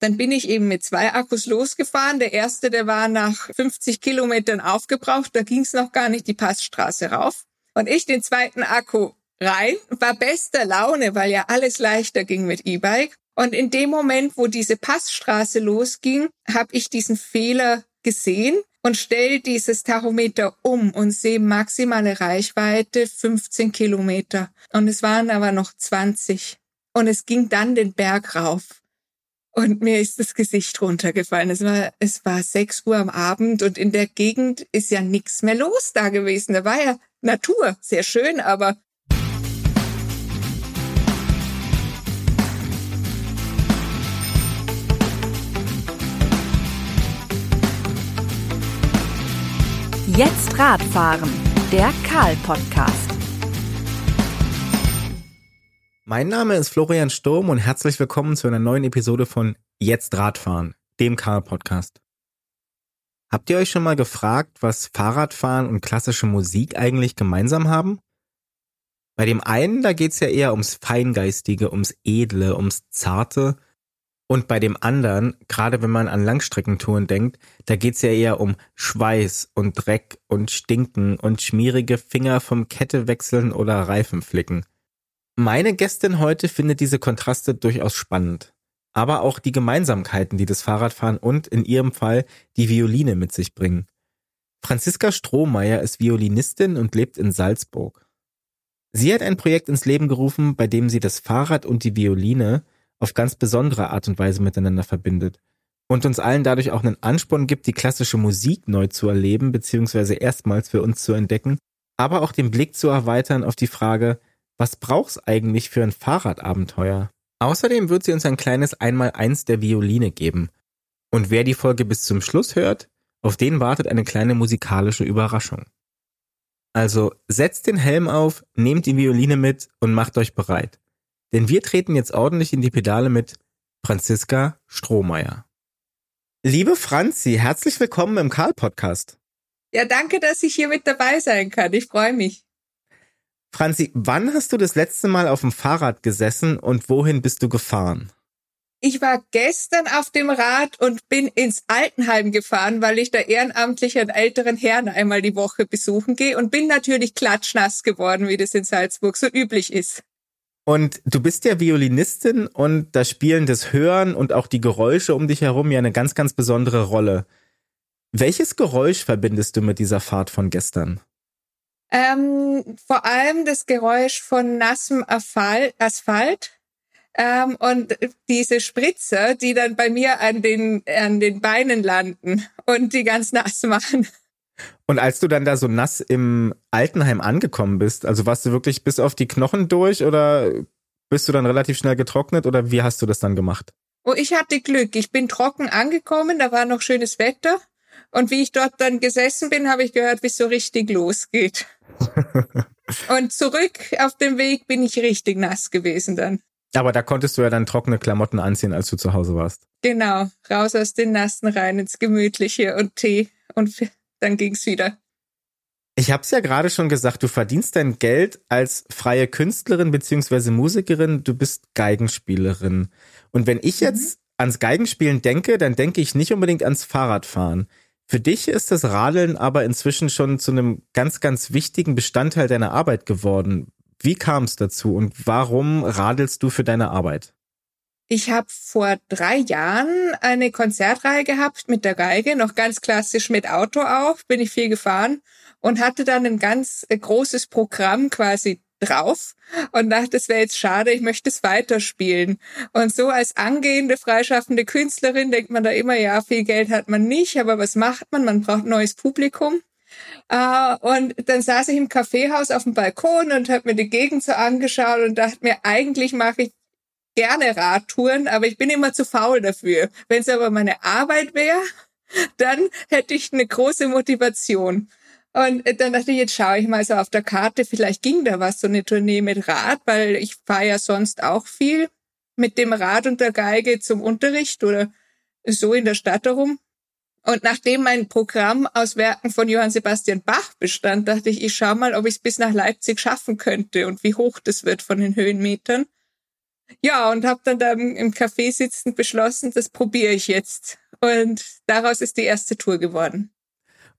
Dann bin ich eben mit zwei Akkus losgefahren. Der erste, der war nach 50 Kilometern aufgebraucht. Da ging es noch gar nicht die Passstraße rauf. Und ich den zweiten Akku rein, war bester Laune, weil ja alles leichter ging mit E-Bike. Und in dem Moment, wo diese Passstraße losging, habe ich diesen Fehler gesehen und stelle dieses Tachometer um und sehe maximale Reichweite 15 Kilometer. Und es waren aber noch 20. Und es ging dann den Berg rauf. Und mir ist das Gesicht runtergefallen. Es war, es war sechs Uhr am Abend und in der Gegend ist ja nichts mehr los da gewesen. Da war ja Natur, sehr schön, aber Jetzt Radfahren, der Karl-Podcast. Mein Name ist Florian Sturm und herzlich willkommen zu einer neuen Episode von Jetzt Radfahren, dem Karl-Podcast. Habt ihr euch schon mal gefragt, was Fahrradfahren und klassische Musik eigentlich gemeinsam haben? Bei dem einen, da geht's ja eher ums Feingeistige, ums Edle, ums Zarte. Und bei dem anderen, gerade wenn man an Langstreckentouren denkt, da geht's ja eher um Schweiß und Dreck und Stinken und schmierige Finger vom Kette wechseln oder Reifen flicken. Meine Gästin heute findet diese Kontraste durchaus spannend, aber auch die Gemeinsamkeiten, die das Fahrradfahren und in ihrem Fall die Violine mit sich bringen. Franziska Strohmeier ist Violinistin und lebt in Salzburg. Sie hat ein Projekt ins Leben gerufen, bei dem sie das Fahrrad und die Violine auf ganz besondere Art und Weise miteinander verbindet und uns allen dadurch auch einen Ansporn gibt, die klassische Musik neu zu erleben bzw. erstmals für uns zu entdecken, aber auch den Blick zu erweitern auf die Frage, was braucht's eigentlich für ein Fahrradabenteuer? Außerdem wird sie uns ein kleines Einmaleins der Violine geben. Und wer die Folge bis zum Schluss hört, auf den wartet eine kleine musikalische Überraschung. Also setzt den Helm auf, nehmt die Violine mit und macht euch bereit. Denn wir treten jetzt ordentlich in die Pedale mit Franziska Strohmeier. Liebe Franzi, herzlich willkommen im Karl-Podcast. Ja, danke, dass ich hier mit dabei sein kann. Ich freue mich. Franzi, wann hast du das letzte Mal auf dem Fahrrad gesessen und wohin bist du gefahren? Ich war gestern auf dem Rad und bin ins Altenheim gefahren, weil ich da ehrenamtlich einen älteren Herrn einmal die Woche besuchen gehe und bin natürlich klatschnass geworden, wie das in Salzburg so üblich ist. Und du bist ja Violinistin und da spielen das Hören und auch die Geräusche um dich herum ja eine ganz, ganz besondere Rolle. Welches Geräusch verbindest du mit dieser Fahrt von gestern? Ähm, vor allem das Geräusch von nassem Asphalt. Ähm, und diese Spritzer, die dann bei mir an den, an den Beinen landen und die ganz nass machen. Und als du dann da so nass im Altenheim angekommen bist, also warst du wirklich bis auf die Knochen durch oder bist du dann relativ schnell getrocknet oder wie hast du das dann gemacht? Oh, ich hatte Glück. Ich bin trocken angekommen, da war noch schönes Wetter. Und wie ich dort dann gesessen bin, habe ich gehört, wie es so richtig losgeht. und zurück auf dem Weg bin ich richtig nass gewesen dann. Aber da konntest du ja dann trockene Klamotten anziehen, als du zu Hause warst. Genau, raus aus den Nassen rein ins Gemütliche und Tee und dann ging's wieder. Ich hab's ja gerade schon gesagt, du verdienst dein Geld als freie Künstlerin beziehungsweise Musikerin, du bist Geigenspielerin. Und wenn ich jetzt mhm. ans Geigenspielen denke, dann denke ich nicht unbedingt ans Fahrradfahren. Für dich ist das Radeln aber inzwischen schon zu einem ganz, ganz wichtigen Bestandteil deiner Arbeit geworden. Wie kam es dazu und warum radelst du für deine Arbeit? Ich habe vor drei Jahren eine Konzertreihe gehabt mit der Geige, noch ganz klassisch mit Auto auch, bin ich viel gefahren und hatte dann ein ganz äh, großes Programm quasi drauf und dachte, es wäre jetzt schade, ich möchte es weiterspielen. Und so als angehende freischaffende Künstlerin denkt man da immer, ja, viel Geld hat man nicht, aber was macht man? Man braucht neues Publikum. Uh, und dann saß ich im Kaffeehaus auf dem Balkon und habe mir die Gegend so angeschaut und dachte mir, eigentlich mache ich gerne Radtouren, aber ich bin immer zu faul dafür. Wenn es aber meine Arbeit wäre, dann hätte ich eine große Motivation. Und dann dachte ich, jetzt schaue ich mal so auf der Karte, vielleicht ging da was, so eine Tournee mit Rad, weil ich fahre ja sonst auch viel mit dem Rad und der Geige zum Unterricht oder so in der Stadt herum. Und nachdem mein Programm aus Werken von Johann Sebastian Bach bestand, dachte ich, ich schaue mal, ob ich es bis nach Leipzig schaffen könnte und wie hoch das wird von den Höhenmetern. Ja, und habe dann da im Café sitzend beschlossen, das probiere ich jetzt. Und daraus ist die erste Tour geworden.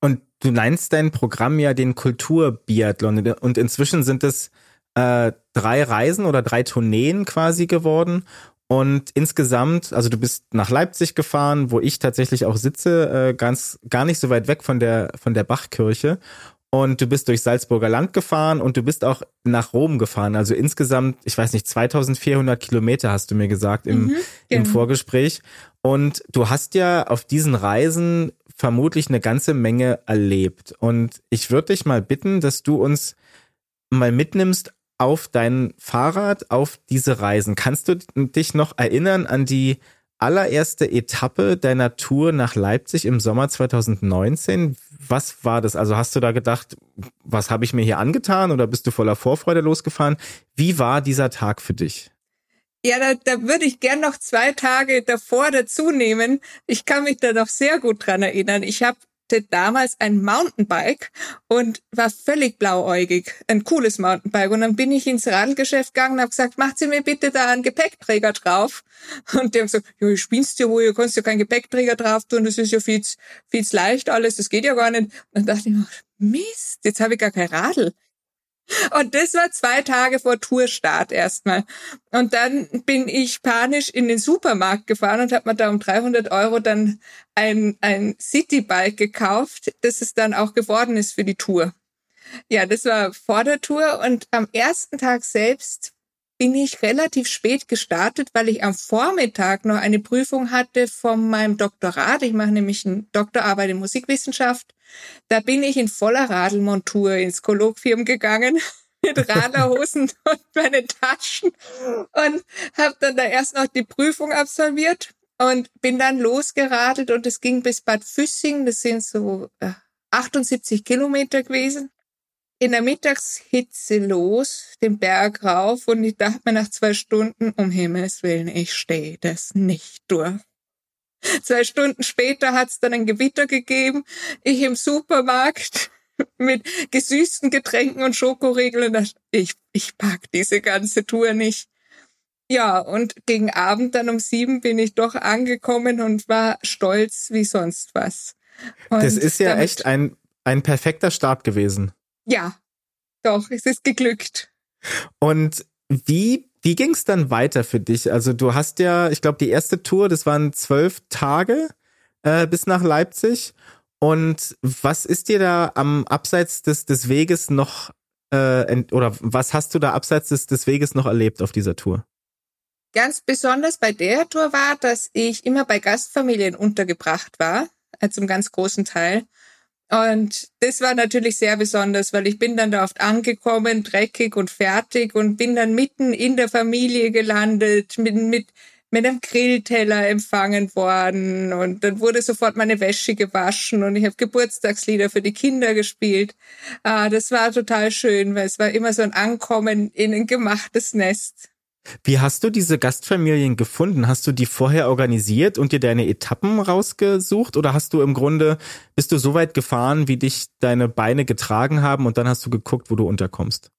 Und du nennst dein Programm ja den Kulturbiathlon. Und inzwischen sind es äh, drei Reisen oder drei Tourneen quasi geworden. Und insgesamt, also du bist nach Leipzig gefahren, wo ich tatsächlich auch sitze, äh, ganz gar nicht so weit weg von der von der Bachkirche. Und du bist durch Salzburger Land gefahren und du bist auch nach Rom gefahren. Also insgesamt, ich weiß nicht, 2400 Kilometer hast du mir gesagt im, mhm, im genau. Vorgespräch. Und du hast ja auf diesen Reisen vermutlich eine ganze Menge erlebt. Und ich würde dich mal bitten, dass du uns mal mitnimmst auf dein Fahrrad, auf diese Reisen. Kannst du dich noch erinnern an die allererste Etappe deiner Tour nach Leipzig im Sommer 2019. Was war das? Also hast du da gedacht, was habe ich mir hier angetan oder bist du voller Vorfreude losgefahren? Wie war dieser Tag für dich? Ja, da, da würde ich gern noch zwei Tage davor dazu nehmen. Ich kann mich da noch sehr gut dran erinnern. Ich habe hatte damals ein Mountainbike und war völlig blauäugig. Ein cooles Mountainbike. Und dann bin ich ins Radlgeschäft gegangen und habe gesagt, macht Sie mir bitte da einen Gepäckträger drauf. Und die haben gesagt, ja, ich spinnst dir wohl, ihr kannst ja keinen Gepäckträger drauf tun, das ist ja viel, viel leicht alles, das geht ja gar nicht. Und dann dachte ich mir, Mist, jetzt habe ich gar kein Radl. Und das war zwei Tage vor Tourstart erstmal. Und dann bin ich panisch in den Supermarkt gefahren und habe mir da um 300 Euro dann ein, ein Citybike gekauft, das es dann auch geworden ist für die Tour. Ja, das war vor der Tour und am ersten Tag selbst bin ich relativ spät gestartet, weil ich am Vormittag noch eine Prüfung hatte von meinem Doktorat. Ich mache nämlich eine Doktorarbeit in Musikwissenschaft. Da bin ich in voller Radlmontur ins Kolloquium gegangen mit Radlerhosen und meine Taschen und habe dann da erst noch die Prüfung absolviert und bin dann losgeradelt und es ging bis Bad Füssing. Das sind so 78 äh, Kilometer gewesen in der Mittagshitze los, den Berg rauf und ich dachte mir nach zwei Stunden, um Himmels Willen, ich stehe das nicht durch. Zwei Stunden später hat es dann ein Gewitter gegeben. Ich im Supermarkt mit gesüßten Getränken und Schokoriegeln dachte, ich, ich pack diese ganze Tour nicht. Ja, und gegen Abend dann um sieben bin ich doch angekommen und war stolz wie sonst was. Und das ist ja echt ein, ein perfekter Start gewesen. Ja, doch, es ist geglückt. Und wie, wie ging es dann weiter für dich? Also du hast ja, ich glaube, die erste Tour, das waren zwölf Tage äh, bis nach Leipzig. Und was ist dir da am Abseits des, des Weges noch, äh, oder was hast du da abseits des, des Weges noch erlebt auf dieser Tour? Ganz besonders bei der Tour war, dass ich immer bei Gastfamilien untergebracht war, äh, zum ganz großen Teil. Und das war natürlich sehr besonders, weil ich bin dann da oft angekommen, dreckig und fertig und bin dann mitten in der Familie gelandet, mit, mit, mit einem Grillteller empfangen worden und dann wurde sofort meine Wäsche gewaschen und ich habe Geburtstagslieder für die Kinder gespielt. Ah, das war total schön, weil es war immer so ein Ankommen in ein gemachtes Nest. Wie hast du diese Gastfamilien gefunden? Hast du die vorher organisiert und dir deine Etappen rausgesucht oder hast du im Grunde, bist du so weit gefahren, wie dich deine Beine getragen haben und dann hast du geguckt, wo du unterkommst?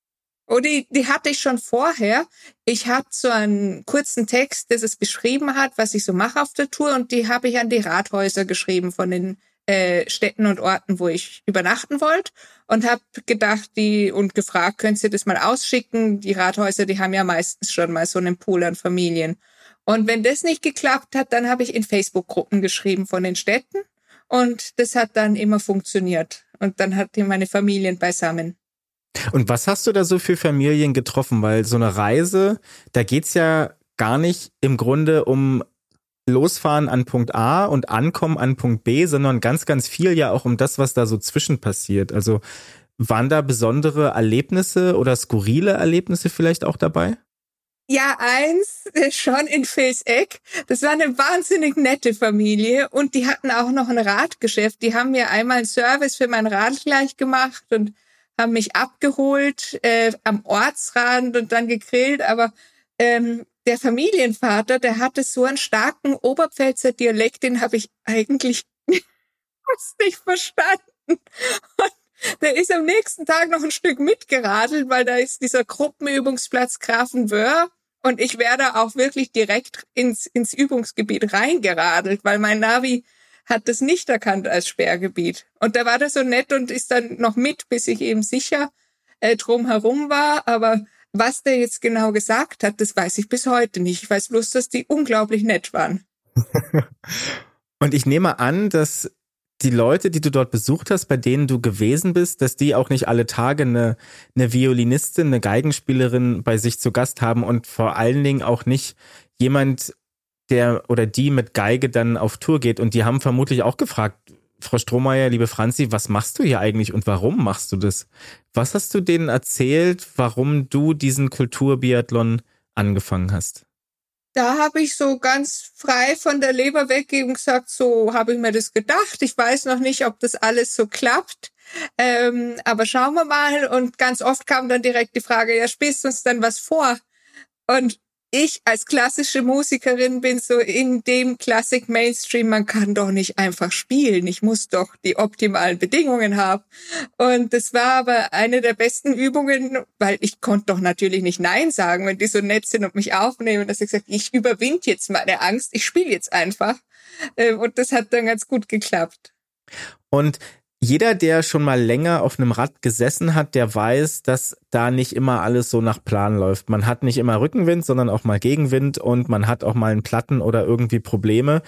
Oh, die, die hatte ich schon vorher. Ich hatte so einen kurzen Text, das es beschrieben hat, was ich so mache auf der Tour und die habe ich an die Rathäuser geschrieben von den äh, Städten und Orten, wo ich übernachten wollte und habe gedacht, die und gefragt, könnt ihr das mal ausschicken? Die Rathäuser, die haben ja meistens schon mal so einen Pool an Familien. Und wenn das nicht geklappt hat, dann habe ich in Facebook-Gruppen geschrieben von den Städten und das hat dann immer funktioniert. Und dann hatte meine Familien beisammen. Und was hast du da so für Familien getroffen? Weil so eine Reise, da geht's ja gar nicht im Grunde um losfahren an Punkt A und ankommen an Punkt B, sondern ganz, ganz viel ja auch um das, was da so zwischen passiert. Also waren da besondere Erlebnisse oder skurrile Erlebnisse vielleicht auch dabei? Ja, eins schon in Vilseck. Das war eine wahnsinnig nette Familie und die hatten auch noch ein Radgeschäft. Die haben mir einmal einen Service für mein Rad gleich gemacht und haben mich abgeholt äh, am Ortsrand und dann gegrillt. Aber ähm, der Familienvater, der hatte so einen starken Oberpfälzer Dialekt, den habe ich eigentlich nicht verstanden. Und der ist am nächsten Tag noch ein Stück mitgeradelt, weil da ist dieser Gruppenübungsplatz Grafenwöhr Und ich wäre da auch wirklich direkt ins, ins Übungsgebiet reingeradelt, weil mein Navi hat das nicht erkannt als Sperrgebiet. Und da war das so nett und ist dann noch mit, bis ich eben sicher äh, drumherum war. Aber was der jetzt genau gesagt hat, das weiß ich bis heute nicht. Ich weiß bloß, dass die unglaublich nett waren. und ich nehme an, dass die Leute, die du dort besucht hast, bei denen du gewesen bist, dass die auch nicht alle Tage eine, eine Violinistin, eine Geigenspielerin bei sich zu Gast haben und vor allen Dingen auch nicht jemand, der oder die mit Geige dann auf Tour geht. Und die haben vermutlich auch gefragt, Frau Strohmeier, liebe Franzi, was machst du hier eigentlich und warum machst du das? Was hast du denen erzählt, warum du diesen Kulturbiathlon angefangen hast? Da habe ich so ganz frei von der Leber weggegeben gesagt, so habe ich mir das gedacht. Ich weiß noch nicht, ob das alles so klappt. Ähm, aber schauen wir mal. Und ganz oft kam dann direkt die Frage, ja, spielst du uns dann was vor? Und ich als klassische Musikerin bin so in dem Classic Mainstream, man kann doch nicht einfach spielen. Ich muss doch die optimalen Bedingungen haben. Und das war aber eine der besten Übungen, weil ich konnte doch natürlich nicht Nein sagen, wenn die so nett sind und mich aufnehmen, dass ich gesagt, ich überwinde jetzt meine Angst, ich spiele jetzt einfach. Ähm, und das hat dann ganz gut geklappt. Und jeder, der schon mal länger auf einem Rad gesessen hat, der weiß, dass da nicht immer alles so nach Plan läuft. Man hat nicht immer Rückenwind, sondern auch mal Gegenwind und man hat auch mal einen Platten oder irgendwie Probleme.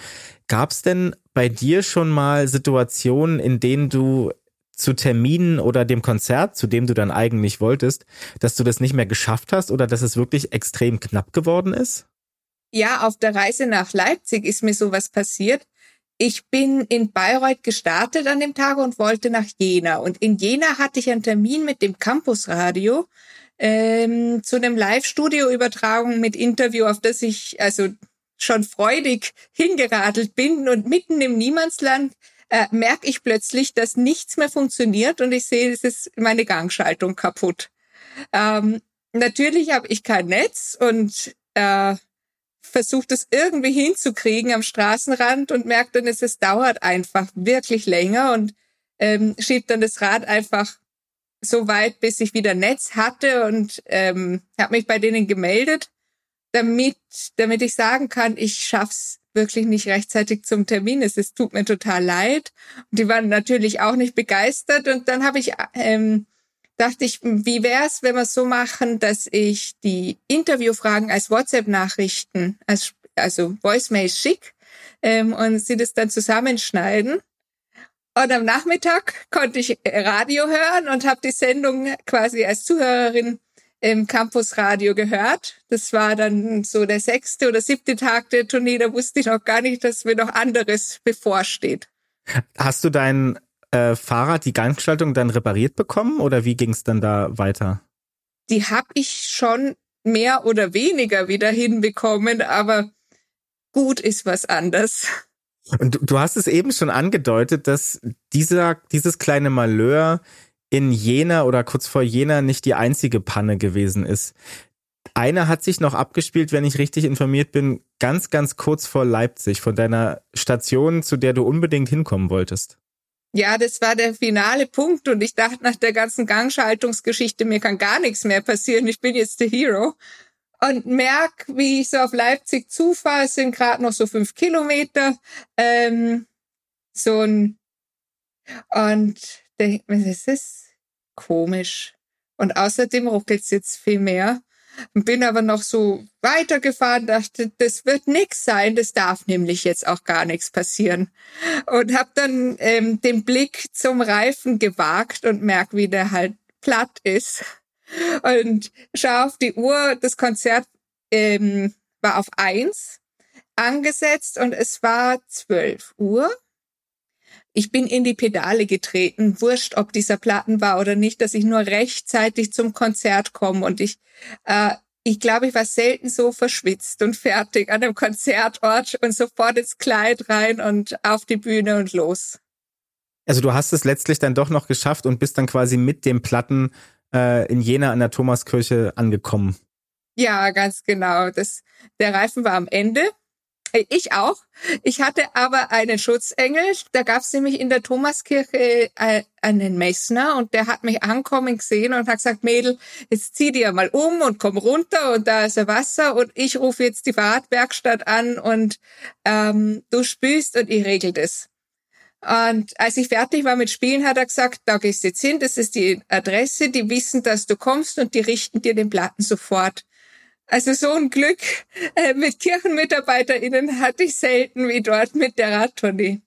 Gab es denn bei dir schon mal Situationen, in denen du zu Terminen oder dem Konzert, zu dem du dann eigentlich wolltest, dass du das nicht mehr geschafft hast oder dass es wirklich extrem knapp geworden ist? Ja, auf der Reise nach Leipzig ist mir sowas passiert. Ich bin in Bayreuth gestartet an dem Tag und wollte nach Jena. Und in Jena hatte ich einen Termin mit dem Campusradio ähm, zu einem Live-Studio-Übertragung mit Interview, auf das ich also schon freudig hingeradelt bin. Und mitten im Niemandsland äh, merke ich plötzlich, dass nichts mehr funktioniert und ich sehe, es ist meine Gangschaltung kaputt. Ähm, natürlich habe ich kein Netz und äh, versucht es irgendwie hinzukriegen am Straßenrand und merkt dann, es, dauert einfach wirklich länger und ähm, schiebt dann das Rad einfach so weit, bis ich wieder Netz hatte und ähm, habe mich bei denen gemeldet, damit, damit ich sagen kann, ich schaff's wirklich nicht rechtzeitig zum Termin. Es, es tut mir total leid. Und die waren natürlich auch nicht begeistert. Und dann habe ich ähm, dachte ich, wie wäre es, wenn wir es so machen, dass ich die Interviewfragen als WhatsApp-Nachrichten, als, also Voicemail schick ähm, und sie das dann zusammenschneiden. Und am Nachmittag konnte ich Radio hören und habe die Sendung quasi als Zuhörerin im Campusradio gehört. Das war dann so der sechste oder siebte Tag der Tournee. Da wusste ich noch gar nicht, dass mir noch anderes bevorsteht. Hast du deinen äh, Fahrrad die Gangschaltung dann repariert bekommen oder wie ging es dann da weiter? Die habe ich schon mehr oder weniger wieder hinbekommen, aber gut ist was anders. Und du, du hast es eben schon angedeutet, dass dieser, dieses kleine Malheur in Jena oder kurz vor Jena nicht die einzige Panne gewesen ist. Eine hat sich noch abgespielt, wenn ich richtig informiert bin, ganz, ganz kurz vor Leipzig, von deiner Station, zu der du unbedingt hinkommen wolltest. Ja, das war der finale Punkt und ich dachte nach der ganzen Gangschaltungsgeschichte, mir kann gar nichts mehr passieren, ich bin jetzt der Hero. Und merk, wie ich so auf Leipzig zufahre, es sind gerade noch so fünf Kilometer, ähm, so ein, und der, das ist komisch. Und außerdem ruckelt's jetzt viel mehr. Bin aber noch so weitergefahren, dachte, das wird nix sein, das darf nämlich jetzt auch gar nichts passieren. Und habe dann ähm, den Blick zum Reifen gewagt und merk, wie der halt platt ist. Und schau auf die Uhr, das Konzert ähm, war auf eins angesetzt und es war zwölf Uhr. Ich bin in die Pedale getreten, wurscht, ob dieser Platten war oder nicht, dass ich nur rechtzeitig zum Konzert komme. Und ich, äh, ich glaube, ich war selten so verschwitzt und fertig an einem Konzertort und sofort ins Kleid rein und auf die Bühne und los. Also du hast es letztlich dann doch noch geschafft und bist dann quasi mit dem Platten äh, in Jena an der Thomaskirche angekommen. Ja, ganz genau. Das, der Reifen war am Ende Ich auch. Ich hatte aber einen Schutzengel. Da gab es nämlich in der Thomaskirche äh, einen Messner und der hat mich ankommen gesehen und hat gesagt, Mädel, jetzt zieh dir mal um und komm runter und da ist ein Wasser und ich rufe jetzt die Fahrradwerkstatt an und ähm, du spülst und ich regel das. Und als ich fertig war mit Spielen, hat er gesagt, da gehst du jetzt hin, das ist die Adresse, die wissen, dass du kommst und die richten dir den Platten sofort. Also so ein Glück äh, mit KirchenmitarbeiterInnen hatte ich selten wie dort mit der Radtournee.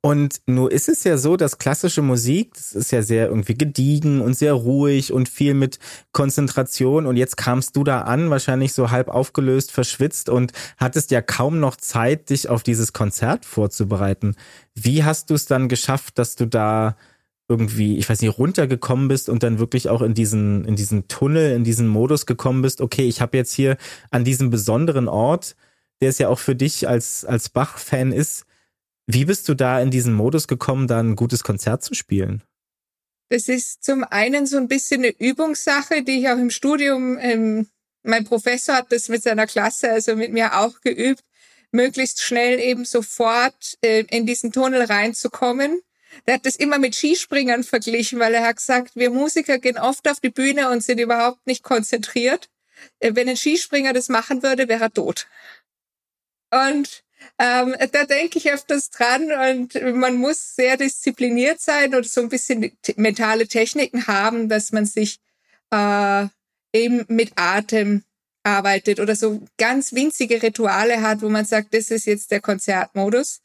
Und nur ist es ja so, dass klassische Musik, das ist ja sehr irgendwie gediegen und sehr ruhig und viel mit Konzentration. Und jetzt kamst du da an, wahrscheinlich so halb aufgelöst, verschwitzt und hattest ja kaum noch Zeit, dich auf dieses Konzert vorzubereiten. Wie hast du es dann geschafft, dass du da irgendwie, ich weiß nicht, runtergekommen bist und dann wirklich auch in diesen, in diesen Tunnel, in diesen Modus gekommen bist, okay, ich habe jetzt hier an diesem besonderen Ort, der es ja auch für dich als, als Bach-Fan ist, wie bist du da in diesen Modus gekommen, da ein gutes Konzert zu spielen? Das ist zum einen so ein bisschen eine Übungssache, die ich auch im Studium, ähm, mein Professor hat das mit seiner Klasse, also mit mir auch geübt, möglichst schnell eben sofort äh, in diesen Tunnel reinzukommen der hat das immer mit Skispringern verglichen, weil er hat gesagt, wir Musiker gehen oft auf die Bühne und sind überhaupt nicht konzentriert. Äh, wenn ein Skispringer das machen würde, wäre er tot. Und ähm, da denke ich öfters dran und man muss sehr diszipliniert sein und so ein bisschen mentale Techniken haben, dass man sich äh, eben mit Atem arbeitet oder so ganz winzige Rituale hat, wo man sagt, das ist jetzt der Konzertmodus.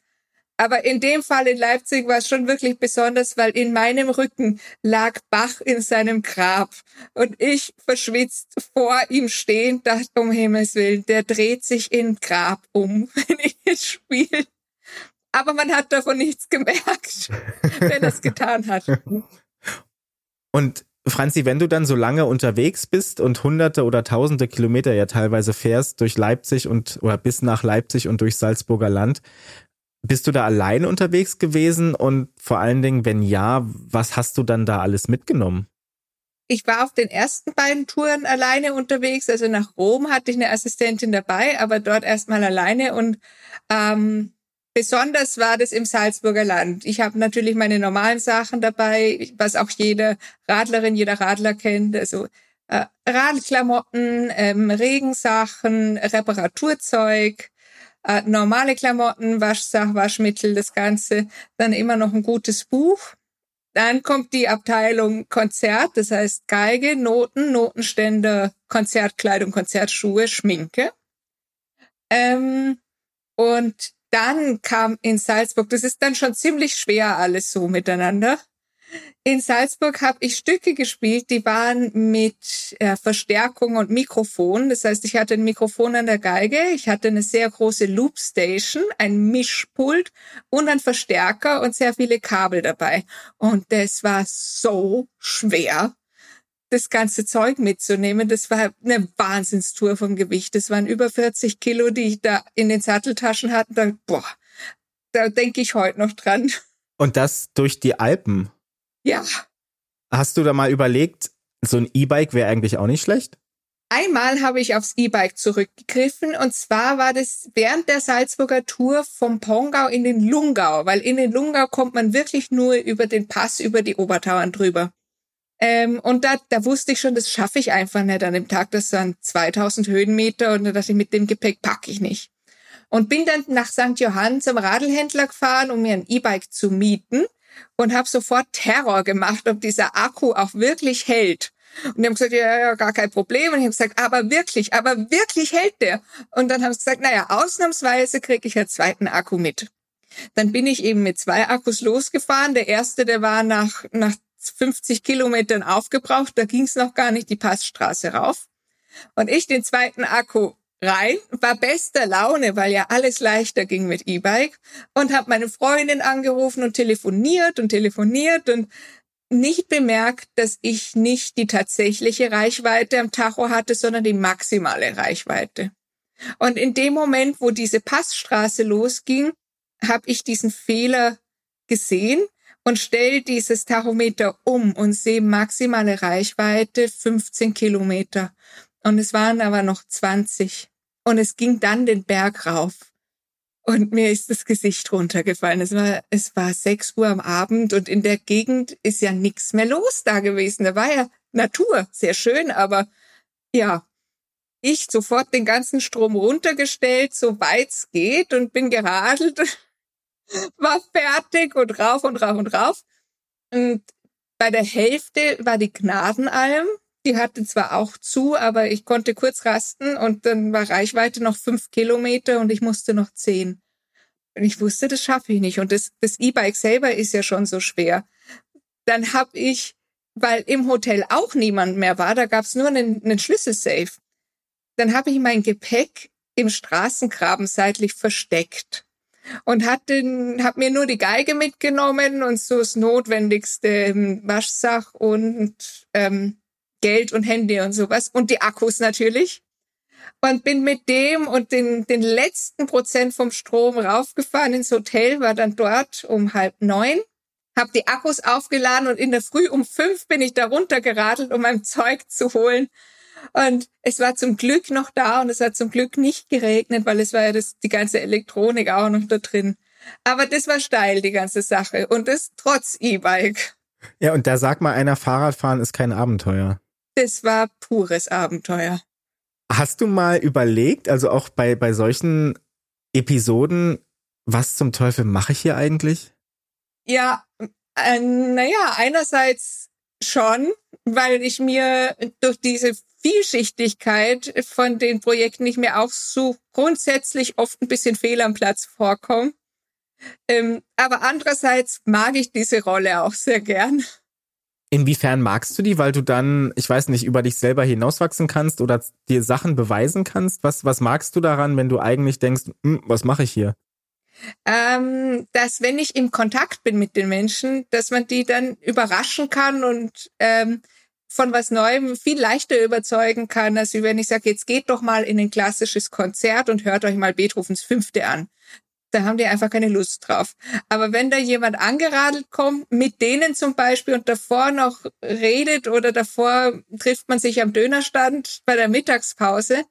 Aber in dem Fall in Leipzig war es schon wirklich besonders, weil in meinem Rücken lag Bach in seinem Grab und ich verschwitzt vor ihm stehend dachte, um Himmels Willen, der dreht sich in Grab um, wenn ich jetzt spiele. Aber man hat davon nichts gemerkt, wenn er es getan hat. Und Franzi, wenn du dann so lange unterwegs bist und hunderte oder tausende Kilometer ja teilweise fährst durch Leipzig und oder bis nach Leipzig und durch Salzburger Land, bist du da allein unterwegs gewesen und vor allen Dingen, wenn ja, was hast du dann da alles mitgenommen? Ich war auf den ersten beiden Touren alleine unterwegs. Also nach Rom hatte ich eine Assistentin dabei, aber dort erstmal alleine. Und ähm, besonders war das im Salzburger Land. Ich habe natürlich meine normalen Sachen dabei, was auch jede Radlerin, jeder Radler kennt. Also äh, Radklamotten, ähm, Regensachen, Reparaturzeug, äh, normale Klamotten, Waschsach, Waschmittel, das Ganze, dann immer noch ein gutes Buch. Dann kommt die Abteilung Konzert, das heißt Geige, Noten, Notenständer, Konzertkleidung, Konzertschuhe, Schminke. Ähm, und dann kam in Salzburg, das ist dann schon ziemlich schwer alles so miteinander. In Salzburg habe ich Stücke gespielt, die waren mit äh, Verstärkung und Mikrofon. Das heißt, ich hatte ein Mikrofon an der Geige, ich hatte eine sehr große Loopstation, ein Mischpult und ein Verstärker und sehr viele Kabel dabei. Und das war so schwer, das ganze Zeug mitzunehmen. Das war eine Wahnsinnstour vom Gewicht. Das waren über 40 Kilo, die ich da in den Satteltaschen hatte. Da, boah, da denke ich heute noch dran. Und das durch die Alpen. Ja. Hast du da mal überlegt, so ein E-Bike wäre eigentlich auch nicht schlecht? Einmal habe ich aufs E-Bike zurückgegriffen und zwar war das während der Salzburger Tour vom Pongau in den Lungau, weil in den Lungau kommt man wirklich nur über den Pass über die Obertauern drüber. Ähm, und da, da wusste ich schon, das schaffe ich einfach nicht an dem Tag. Das waren 2000 Höhenmeter und da dachte ich, mit dem Gepäck packe ich nicht. Und bin dann nach St. Johann zum Radlhändler gefahren, um mir ein E-Bike zu mieten und habe sofort Terror gemacht, ob dieser Akku auch wirklich hält. Und die haben gesagt, ja, ja, gar kein Problem. Und ich habe gesagt, aber wirklich, aber wirklich hält der. Und dann haben sie gesagt, naja, ausnahmsweise kriege ich einen zweiten Akku mit. Dann bin ich eben mit zwei Akkus losgefahren. Der erste, der war nach, nach 50 Kilometern aufgebraucht. Da ging es noch gar nicht die Passstraße rauf. Und ich den zweiten Akku rein, war bester Laune, weil ja alles leichter ging mit E-Bike und habe meine Freundin angerufen und telefoniert und telefoniert und nicht bemerkt, dass ich nicht die tatsächliche Reichweite am Tacho hatte, sondern die maximale Reichweite. Und in dem Moment, wo diese Passstraße losging, habe ich diesen Fehler gesehen und stelle dieses Tachometer um und sehe maximale Reichweite 15 Kilometer. Und es waren aber noch 20. Und es ging dann den Berg rauf. und mir ist das Gesicht runtergefallen. Es war, es war sechs Uhr am Abend und in der Gegend ist ja nichts mehr los da gewesen. Da war ja Natur, sehr schön, aber ja, ich sofort den ganzen Strom runtergestellt, so weit es geht und bin geradelt, war fertig und rauf und rauf und rauf. Und bei der Hälfte war die Gnadenalm. Die hatte zwar auch zu, aber ich konnte kurz rasten und dann war Reichweite noch fünf Kilometer und ich musste noch zehn. Und ich wusste, das schaffe ich nicht. Und das, das E-Bike selber ist ja schon so schwer. Dann habe ich, weil im Hotel auch niemand mehr war, da gab es nur einen, einen Schlüsselsafe. Dann habe ich mein Gepäck im Straßengraben seitlich versteckt und hat den, hab mir nur die Geige mitgenommen und so das Notwendigste, ähm, Waschsach und ähm, Geld und Handy und sowas und die Akkus natürlich. Und bin mit dem und den, den letzten Prozent vom Strom raufgefahren ins Hotel, war dann dort um halb neun, hab die Akkus aufgeladen und in der Früh um fünf bin ich da runtergeradelt, um mein Zeug zu holen. Und es war zum Glück noch da und es hat zum Glück nicht geregnet, weil es war ja das, die ganze Elektronik auch noch da drin. Aber das war steil, die ganze Sache. Und das trotz E-Bike. Ja, und da sagt mal einer, Fahrradfahren ist kein Abenteuer. Das war pures Abenteuer. Hast du mal überlegt, also auch bei, bei solchen Episoden, was zum Teufel mache ich hier eigentlich? Ja, äh, naja, einerseits schon, weil ich mir durch diese Vielschichtigkeit von den Projekten nicht mehr auch so grundsätzlich oft ein bisschen fehl am Platz vorkomme. Ähm, aber andererseits mag ich diese Rolle auch sehr gern. Inwiefern magst du die, weil du dann, ich weiß nicht, über dich selber hinauswachsen kannst oder dir Sachen beweisen kannst? Was, was magst du daran, wenn du eigentlich denkst, hm, was mache ich hier? Ähm, dass wenn ich im Kontakt bin mit den Menschen, dass man die dann überraschen kann und ähm, von was Neuem viel leichter überzeugen kann, als wenn ich sage, jetzt geht doch mal in ein klassisches Konzert und hört euch mal Beethovens Fünfte an da haben die einfach keine Lust drauf. Aber wenn da jemand angeradelt kommt, mit denen zum Beispiel und davor noch redet oder davor trifft man sich am Dönerstand bei der Mittagspause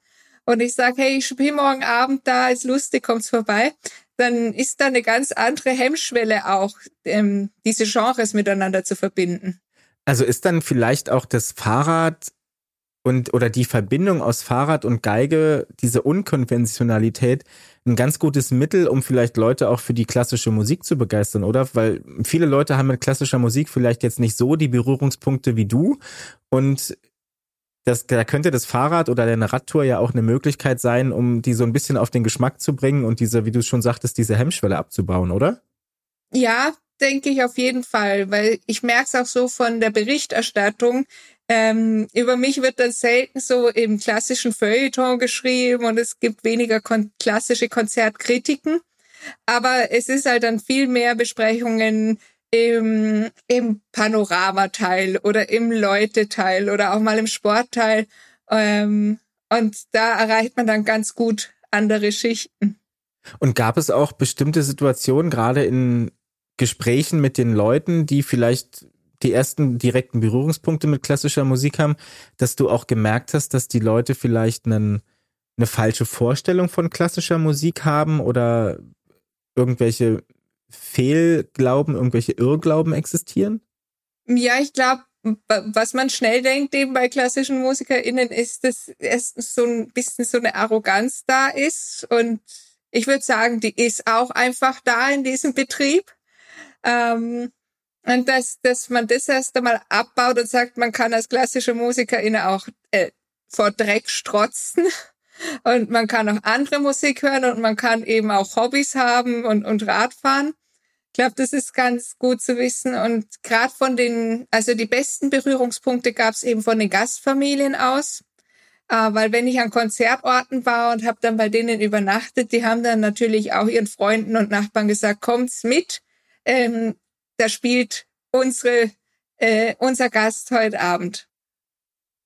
und ich sage, hey, ich spiele morgen Abend da, ist lustig, kommt's vorbei, dann ist da eine ganz andere Hemmschwelle auch, ähm, diese Genres miteinander zu verbinden. Also ist dann vielleicht auch das Fahrrad und oder die Verbindung aus Fahrrad und Geige, diese Unkonventionalität, ein ganz gutes Mittel, um vielleicht Leute auch für die klassische Musik zu begeistern, oder? Weil viele Leute haben mit klassischer Musik vielleicht jetzt nicht so die Berührungspunkte wie du und das, da könnte das Fahrrad oder deine Radtour ja auch eine Möglichkeit sein, um die so ein bisschen auf den Geschmack zu bringen und diese, wie du schon sagtest, diese Hemmschwelle abzubauen, oder? Ja, denke ich auf jeden Fall, weil ich merke es auch so von der Berichterstattung, ähm, über mich wird dann selten so im klassischen Feuilleton geschrieben und es gibt weniger kon klassische Konzertkritiken. Aber es ist halt dann viel mehr Besprechungen im, im Panoramateil oder im Leute-Teil oder auch mal im Sportteil. Ähm, und da erreicht man dann ganz gut andere Schichten. Und gab es auch bestimmte Situationen, gerade in Gesprächen mit den Leuten, die vielleicht die ersten direkten Berührungspunkte mit klassischer Musik haben, dass du auch gemerkt hast, dass die Leute vielleicht einen, eine falsche Vorstellung von klassischer Musik haben oder irgendwelche Fehlglauben, irgendwelche Irrglauben existieren? Ja, ich glaube, was man schnell denkt eben bei klassischen MusikerInnen ist, dass erstens so ein bisschen so eine Arroganz da ist und ich würde sagen, die ist auch einfach da in diesem Betrieb. Ähm, und dass, dass man das erst einmal abbaut und sagt, man kann als klassische Musikerin auch äh, vor Dreck strotzen und man kann auch andere Musik hören und man kann eben auch Hobbys haben und, und Radfahren. Ich glaube, das ist ganz gut zu wissen. Und gerade von den, also die besten Berührungspunkte gab es eben von den Gastfamilien aus. Äh, weil wenn ich an Konzertorten war und habe dann bei denen übernachtet, die haben dann natürlich auch ihren Freunden und Nachbarn gesagt, kommt's mit. Ähm, da spielt unsere, äh, unser Gast heute Abend.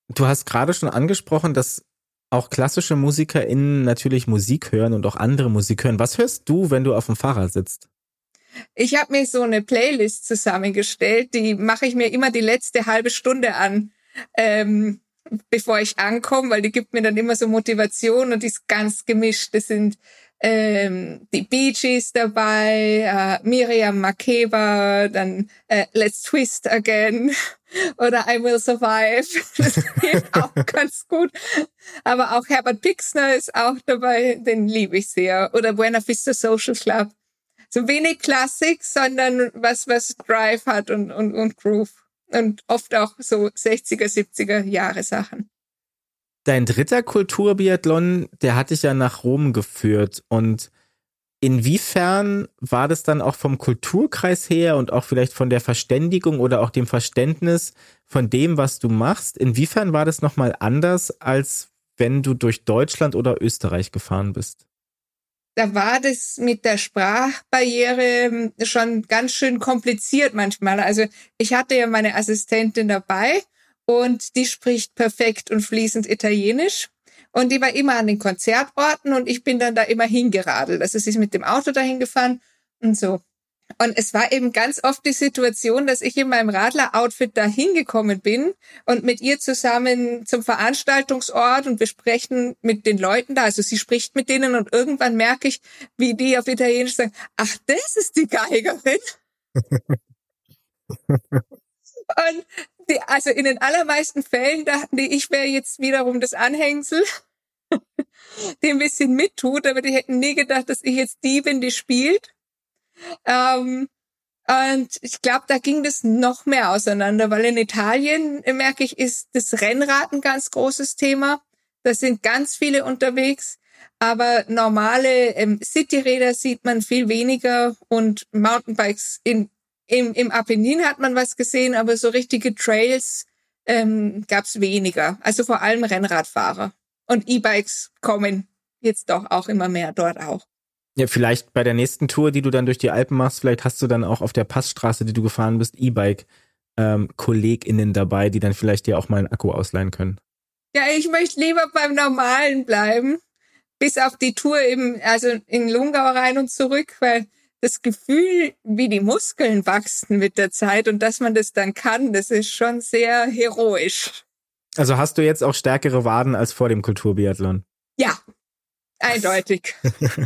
Du hast gerade schon angesprochen, dass auch klassische MusikerInnen natürlich Musik hören und auch andere Musik hören. Was hörst du, wenn du auf dem Fahrrad sitzt? Ich habe mir so eine Playlist zusammengestellt, die mache ich mir immer die letzte halbe Stunde an, ähm, bevor ich ankomme, weil die gibt mir dann immer so Motivation und die ist ganz gemischt. Das sind ähm, die Bee Gees dabei, äh, Miriam Makeba, dann äh, Let's Twist Again oder I Will Survive. Das geht auch ganz gut. Aber auch Herbert Pixner ist auch dabei, den liebe ich sehr. Oder Buena Vista Social Club. So wenig Klassik, sondern was, was Drive hat und, und, und Groove. Und oft auch so 60er, 70er Jahre Sachen. Dein dritter Kulturbiathlon, der hat dich ja nach Rom geführt und inwiefern war das dann auch vom Kulturkreis her und auch vielleicht von der Verständigung oder auch dem Verständnis von dem, was du machst, inwiefern war das nochmal anders, als wenn du durch Deutschland oder Österreich gefahren bist? Da war das mit der Sprachbarriere ähm, schon ganz schön kompliziert manchmal. Also ich hatte ja meine Assistentin dabei und die spricht perfekt und fließend Italienisch. Und die war immer an den Konzertorten und ich bin dann da immer hingeradelt. Also sie ist mit dem Auto dahin gefahren und so. Und es war eben ganz oft die Situation, dass ich in meinem Radler-Outfit da hingekommen bin und mit ihr zusammen zum Veranstaltungsort und wir sprechen mit den Leuten da. Also sie spricht mit denen und irgendwann merke ich, wie die auf Italienisch sagen, ach, das ist die Geigerin. und die, also in den allermeisten Fällen dachten die, ich wäre jetzt wiederum das Anhängsel, die ein bisschen mittut, aber die hätten nie gedacht, dass ich jetzt die bin, die spielt. Ähm, und ich glaube, da ging das noch mehr auseinander, weil in Italien, äh, merke ich, ist das Rennrad ein ganz großes Thema. Da sind ganz viele unterwegs. Aber normale ähm, Cityräder sieht man viel weniger und Mountainbikes in im, im Apennin hat man was gesehen, aber so richtige Trails ähm, gab es weniger. Also vor allem Rennradfahrer. Und E-Bikes kommen jetzt doch auch immer mehr dort auch. Ja, vielleicht bei der nächsten Tour, die du dann durch die Alpen machst, vielleicht hast du dann auch auf der Passstraße, die du gefahren bist, E-Bike ähm, dabei, die dann vielleicht dir auch mal einen Akku ausleihen können. Ja, ich möchte lieber beim Normalen bleiben. Bis auf die Tour eben, also in Lungau rein und zurück, weil das Gefühl, wie die Muskeln wachsen mit der Zeit und dass man das dann kann, das ist schon sehr heroisch. Also hast du jetzt auch stärkere Waden als vor dem Kulturbiathlon? Ja, eindeutig.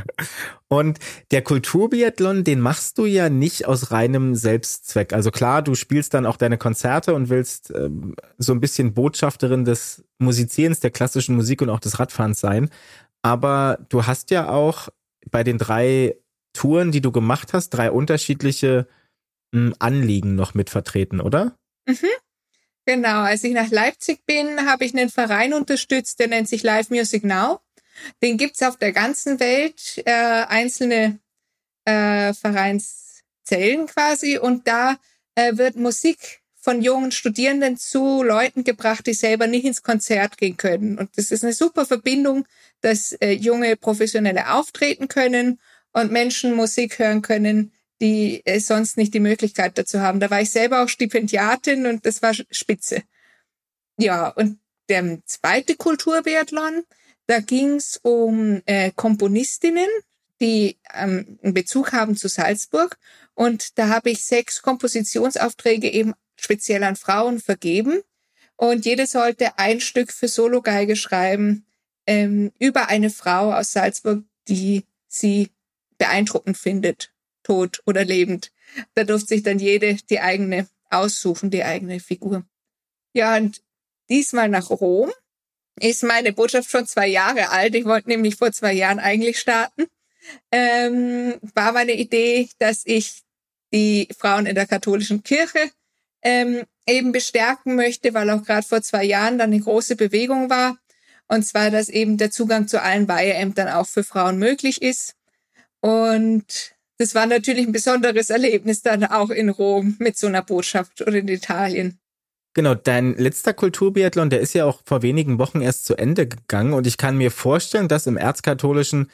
und der Kulturbiathlon, den machst du ja nicht aus reinem Selbstzweck. Also klar, du spielst dann auch deine Konzerte und willst ähm, so ein bisschen Botschafterin des Musizierens, der klassischen Musik und auch des Radfahrens sein. Aber du hast ja auch bei den drei Touren, die du gemacht hast, drei unterschiedliche hm, Anliegen noch mit vertreten, oder? Mhm. Genau, als ich nach Leipzig bin, habe ich einen Verein unterstützt, der nennt sich Live Music Now. Den gibt's auf der ganzen Welt, äh, einzelne äh, Vereinszellen quasi. Und da äh, wird Musik von jungen Studierenden zu Leuten gebracht, die selber nicht ins Konzert gehen können. Und das ist eine super Verbindung, dass äh, junge Professionelle auftreten können und Menschen Musik hören können, die äh, sonst nicht die Möglichkeit dazu haben. Da war ich selber auch Stipendiatin und das war spitze. Ja, und der zweite Kulturbiathlon, da ging es um äh, Komponistinnen, die ähm, einen Bezug haben zu Salzburg. Und da habe ich sechs Kompositionsaufträge eben speziell an Frauen vergeben. Und jede sollte ein Stück für Sologeige schreiben ähm, über eine Frau aus Salzburg, die sie beeindruckend findet, tot oder lebend. Da durfte sich dann jede die eigene aussuchen, die eigene Figur. Ja, und diesmal nach Rom ist meine Botschaft schon zwei Jahre alt. Ich wollte nämlich vor zwei Jahren eigentlich starten. Ähm, war meine Idee, dass ich die Frauen in der katholischen Kirche ähm, eben bestärken möchte, weil auch gerade vor zwei Jahren dann eine große Bewegung war. Und zwar, dass eben der Zugang zu allen Weiheämtern auch für Frauen möglich ist. Und das war natürlich ein besonderes Erlebnis dann auch in Rom mit so einer Botschaft oder in Italien. Genau, dein letzter Kulturbiathlon, der ist ja auch vor wenigen Wochen erst zu Ende gegangen und ich kann mir vorstellen, dass im erzkatholischen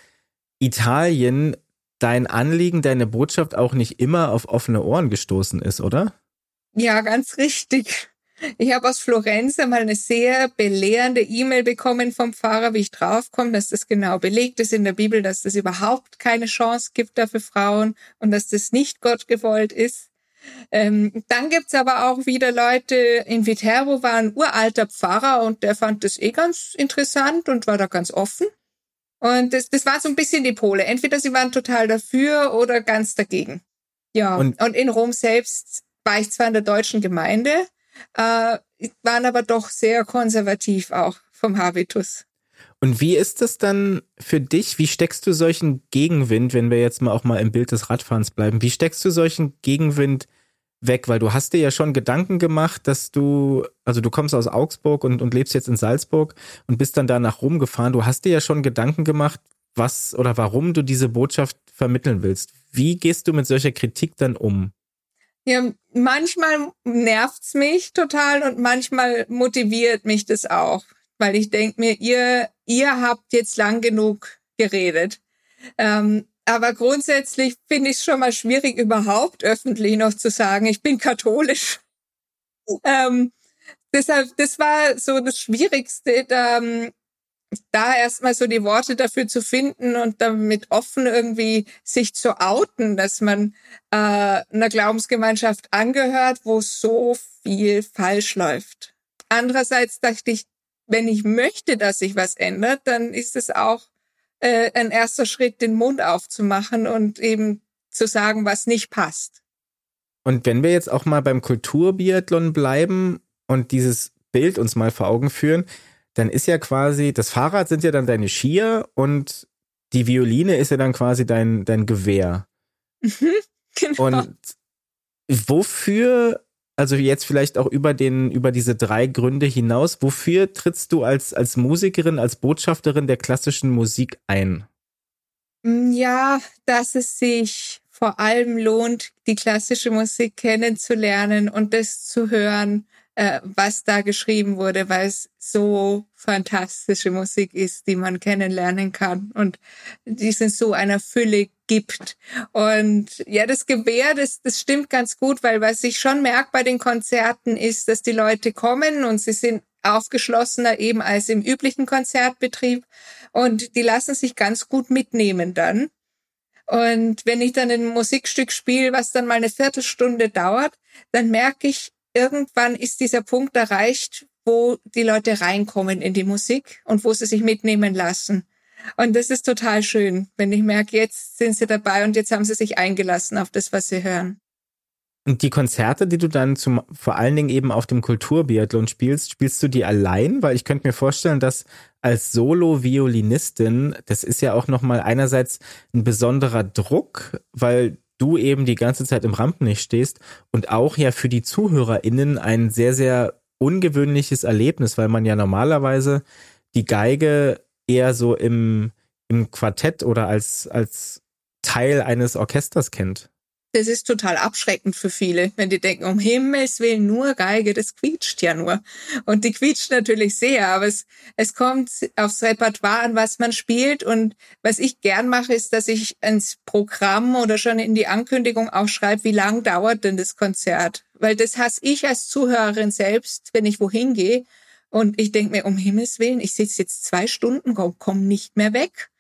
Italien dein Anliegen, deine Botschaft auch nicht immer auf offene Ohren gestoßen ist, oder? Ja, ganz richtig. Ich habe aus Florenz einmal eine sehr belehrende E-Mail bekommen vom Pfarrer, wie ich draufkomme, dass das genau belegt ist in der Bibel, dass das überhaupt keine Chance gibt da für Frauen und dass das nicht Gott gewollt ist. Ähm, dann gibt's aber auch wieder Leute, in Viterbo war ein uralter Pfarrer und der fand das eh ganz interessant und war da ganz offen. Und das, das war so ein bisschen die Pole. Entweder sie waren total dafür oder ganz dagegen. Ja, und, und in Rom selbst war ich zwar in der deutschen Gemeinde, äh, waren aber doch sehr konservativ auch vom Habitus. Und wie ist das dann für dich? Wie steckst du solchen Gegenwind, wenn wir jetzt mal auch mal im Bild des Radfahrens bleiben, wie steckst du solchen Gegenwind weg? Weil du hast dir ja schon Gedanken gemacht, dass du, also du kommst aus Augsburg und, und lebst jetzt in Salzburg und bist dann da nach Rom gefahren. Du hast dir ja schon Gedanken gemacht, was oder warum du diese Botschaft vermitteln willst. Wie gehst du mit solcher Kritik dann um? Ja, manchmal nervt's mich total und manchmal motiviert mich das auch, weil ich denke mir, ihr, ihr habt jetzt lang genug geredet. Ähm, aber grundsätzlich finde ich es schon mal schwierig, überhaupt öffentlich noch zu sagen, ich bin katholisch. Ähm, deshalb, das war so das Schwierigste, da, da erstmal so die Worte dafür zu finden und damit offen irgendwie sich zu outen, dass man äh, einer Glaubensgemeinschaft angehört, wo so viel falsch läuft. Andererseits dachte ich, wenn ich möchte, dass sich was ändert, dann ist es auch äh, ein erster Schritt, den Mund aufzumachen und eben zu sagen, was nicht passt. Und wenn wir jetzt auch mal beim Kulturbiathlon bleiben und dieses Bild uns mal vor Augen führen, dann ist ja quasi, das Fahrrad sind ja dann deine Skier und die Violine ist ja dann quasi dein, dein Gewehr. Mhm, genau. Und wofür, also jetzt vielleicht auch über den, über diese drei Gründe hinaus, wofür trittst du als, als Musikerin, als Botschafterin der klassischen Musik ein? Mm, ja, dass es sich vor allem lohnt, die klassische Musik kennenzulernen und das zu hören äh, was da geschrieben wurde, weil es so fantastische Musik ist, die man kennenlernen kann und die es in so einer Fülle gibt. Und ja, das Gewehr, das, das stimmt ganz gut, weil was ich schon merke bei den Konzerten ist, dass die Leute kommen und sie sind aufgeschlossener eben als im üblichen Konzertbetrieb und die lassen sich ganz gut mitnehmen dann. Und wenn ich dann ein Musikstück spiele, was dann mal eine Viertelstunde dauert, dann merke ich, irgendwann ist dieser Punkt erreicht, wo die Leute reinkommen in die Musik und wo sie sich mitnehmen lassen. Und das ist total schön, wenn ich merke, jetzt sind sie dabei und jetzt haben sie sich eingelassen auf das, was sie hören. Und die Konzerte, die du dann zum, vor allen Dingen eben auf dem Kulturbiathlon spielst, spielst du die allein? Weil ich könnte mir vorstellen, dass als Solo-Violinistin, das ist ja auch nochmal einerseits ein besonderer Druck, weil du eben die ganze Zeit im Rampenlicht stehst und auch ja für die ZuhörerInnen ein sehr, sehr ungewöhnliches Erlebnis, weil man ja normalerweise die Geige eher so im, im Quartett oder als, als Teil eines Orchesters kennt das ist total abschreckend für viele, wenn die denken, um Himmels Willen nur Geige, das quietscht ja nur. Und die quietscht natürlich sehr, aber es, es kommt aufs Repertoire an, was man spielt. Und was ich gern mache, ist, dass ich ins Programm oder schon in die Ankündigung auch schreibe, wie lang dauert denn das Konzert? Weil das hasse ich als Zuhörerin selbst, wenn ich wohin gehe. Und ich denke mir, um Himmels Willen, ich sitze jetzt zwei Stunden, komm, komm nicht mehr weg.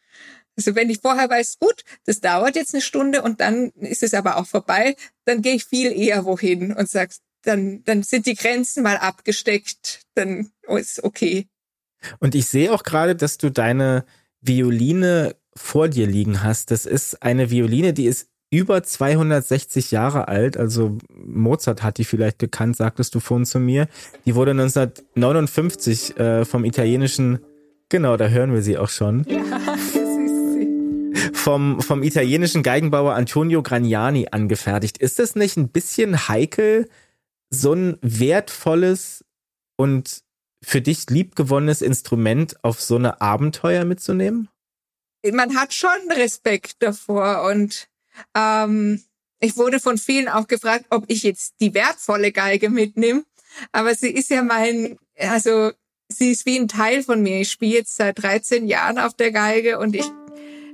Also wenn ich vorher weiß, gut, das dauert jetzt eine Stunde und dann ist es aber auch vorbei, dann gehe ich viel eher wohin und sag, dann, dann sind die Grenzen mal abgesteckt, dann ist okay. Und ich sehe auch gerade, dass du deine Violine vor dir liegen hast. Das ist eine Violine, die ist über 260 Jahre alt, also Mozart hat die vielleicht gekannt, sagtest du vorhin zu mir. Die wurde 1959 äh, vom italienischen, genau, da hören wir sie auch schon. Ja vom, vom italienischen Geigenbauer Antonio Gragnani angefertigt. Ist das nicht ein bisschen heikel, so ein wertvolles und für dich liebgewonnenes Instrument auf so eine Abenteuer mitzunehmen? Man hat schon Respekt davor und ähm, ich wurde von vielen auch gefragt, ob ich jetzt die wertvolle Geige mitnehme. Aber sie ist ja mein, also sie ist wie ein Teil von mir. Ich spiele jetzt seit 13 Jahren auf der Geige und ich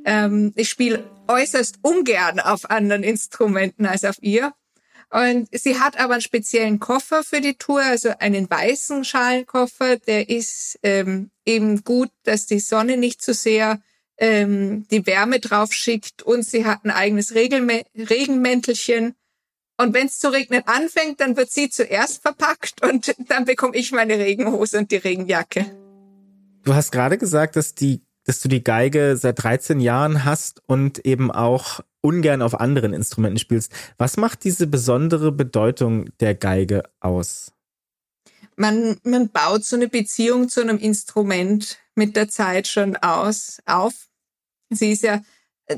ähm, ich spiele äußerst ungern auf anderen Instrumenten als auf ihr. Und sie hat aber einen speziellen Koffer für die Tour, also einen weißen Schalenkoffer. Der ist ähm, eben gut, dass die Sonne nicht zu so sehr ähm, die Wärme drauf schickt. Und sie hat ein eigenes Regelme Regenmäntelchen. Und wenn es zu regnen anfängt, dann wird sie zuerst verpackt und dann bekomme ich meine Regenhose und die Regenjacke. Du hast gerade gesagt, dass die dass du die Geige seit 13 Jahren hast und eben auch ungern auf anderen Instrumenten spielst. Was macht diese besondere Bedeutung der Geige aus? Man, man baut so eine Beziehung zu einem Instrument mit der Zeit schon aus, auf. Sie ist ja,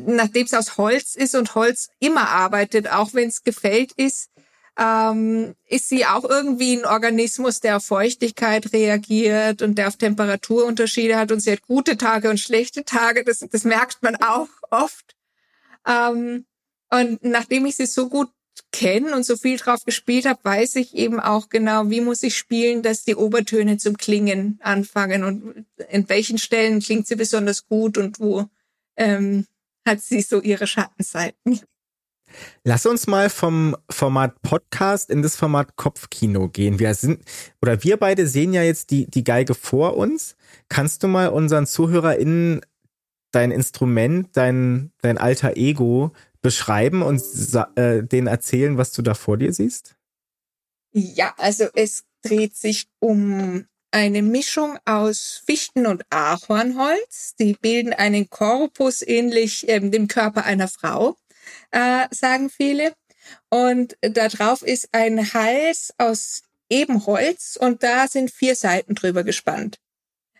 nachdem es aus Holz ist und Holz immer arbeitet, auch wenn es gefällt ist, ähm, ist sie auch irgendwie ein Organismus, der auf Feuchtigkeit reagiert und der auf Temperaturunterschiede hat und sie hat gute Tage und schlechte Tage. Das, das merkt man auch oft. Ähm, und nachdem ich sie so gut kenne und so viel drauf gespielt habe, weiß ich eben auch genau, wie muss ich spielen, dass die Obertöne zum Klingen anfangen und in welchen Stellen klingt sie besonders gut und wo ähm, hat sie so ihre Schattenseiten. Lass uns mal vom Format Podcast in das Format Kopfkino gehen. Wir sind, oder wir beide sehen ja jetzt die, die Geige vor uns. Kannst du mal unseren ZuhörerInnen dein Instrument, dein, dein alter Ego beschreiben und äh, denen erzählen, was du da vor dir siehst? Ja, also es dreht sich um eine Mischung aus Fichten- und Ahornholz. Die bilden einen Korpus ähnlich ähm, dem Körper einer Frau äh, sagen viele. Und da drauf ist ein Hals aus Ebenholz und da sind vier Seiten drüber gespannt.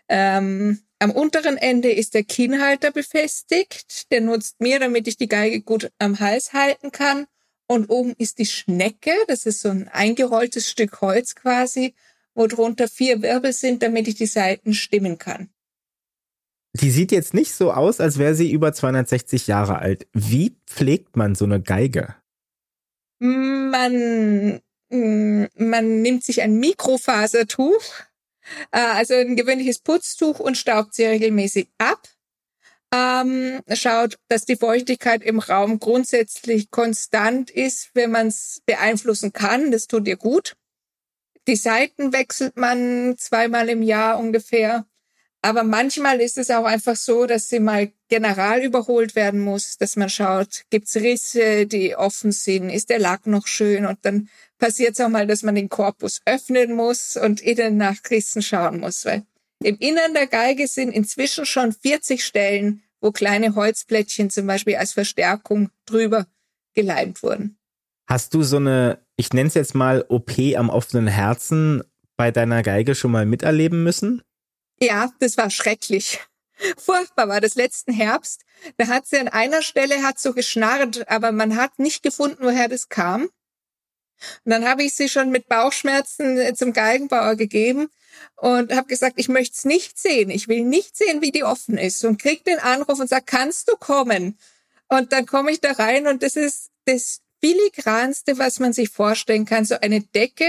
Ähm, am unteren Ende ist der Kinnhalter befestigt. Der nutzt mir, damit ich die Geige gut am Hals halten kann. Und oben ist die Schnecke. Das ist so ein eingerolltes Stück Holz quasi, wo drunter vier Wirbel sind, damit ich die Seiten stimmen kann. Die sieht jetzt nicht so aus, als wäre sie über 260 Jahre alt. Wie pflegt man so eine Geige? Man, mm, man nimmt sich ein Mikrofasertuch, äh, also ein gewöhnliches Putztuch und staubt sie regelmäßig ab. Ähm, schaut, dass die Feuchtigkeit im Raum grundsätzlich konstant ist, wenn man es beeinflussen kann. Das tut ihr gut. Die Seiten wechselt man zweimal im Jahr ungefähr. Aber manchmal ist es auch einfach so, dass sie mal general überholt werden muss, dass man schaut, gibt's Risse, die offen sind, ist der Lack noch schön und dann passiert es auch mal, dass man den Korpus öffnen muss und innen nach Rissen schauen muss, weil im Innern der Geige sind inzwischen schon 40 Stellen, wo kleine Holzplättchen zum Beispiel als Verstärkung drüber geleimt wurden. Hast du so eine, ich nenne es jetzt mal OP am offenen Herzen bei deiner Geige schon mal miterleben müssen? Ja, das war schrecklich. Furchtbar war das letzten Herbst. Da hat sie an einer Stelle hat so geschnarrt, aber man hat nicht gefunden, woher das kam. Und dann habe ich sie schon mit Bauchschmerzen äh, zum Geigenbauer gegeben und habe gesagt, ich möchte es nicht sehen. Ich will nicht sehen, wie die offen ist. Und krieg den Anruf und sag, kannst du kommen? Und dann komme ich da rein und das ist das filigranste, was man sich vorstellen kann. So eine Decke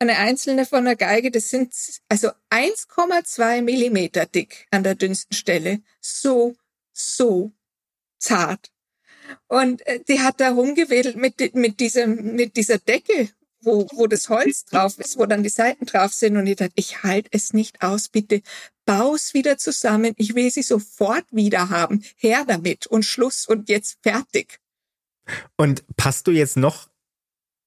eine einzelne von der Geige, das sind also 1,2 Millimeter dick an der dünnsten Stelle. So, so zart. Und äh, die hat da rumgewedelt mit, mit, diesem, mit dieser Decke, wo, wo das Holz drauf ist, wo dann die Seiten drauf sind. Und ich dachte, ich halte es nicht aus, bitte bau's wieder zusammen. Ich will sie sofort wieder haben. Her damit und Schluss und jetzt fertig. Und passt du jetzt noch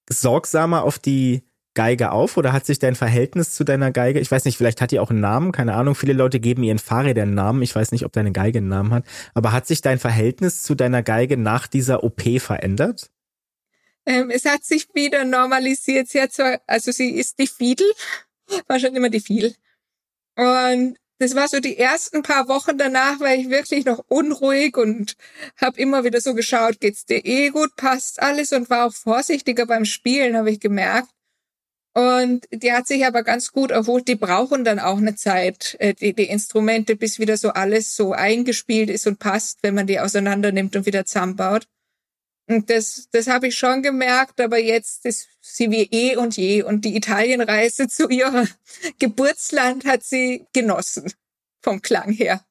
sorgsamer auf die Geige auf oder hat sich dein Verhältnis zu deiner Geige, ich weiß nicht, vielleicht hat die auch einen Namen, keine Ahnung, viele Leute geben ihren Fahrrädern einen Namen, ich weiß nicht, ob deine Geige einen Namen hat, aber hat sich dein Verhältnis zu deiner Geige nach dieser OP verändert? Ähm, es hat sich wieder normalisiert. Sie hat zwar, also sie ist die Fiedel, war schon immer die Fiedel. Und das war so die ersten paar Wochen danach, war ich wirklich noch unruhig und habe immer wieder so geschaut, geht's dir eh gut, passt alles und war auch vorsichtiger beim Spielen, habe ich gemerkt. Und die hat sich aber ganz gut erholt. Die brauchen dann auch eine Zeit, äh, die, die Instrumente, bis wieder so alles so eingespielt ist und passt, wenn man die auseinander nimmt und wieder zusammenbaut. Und das, das habe ich schon gemerkt, aber jetzt ist sie wie eh und je. Und die Italienreise zu ihrem Geburtsland hat sie genossen, vom Klang her.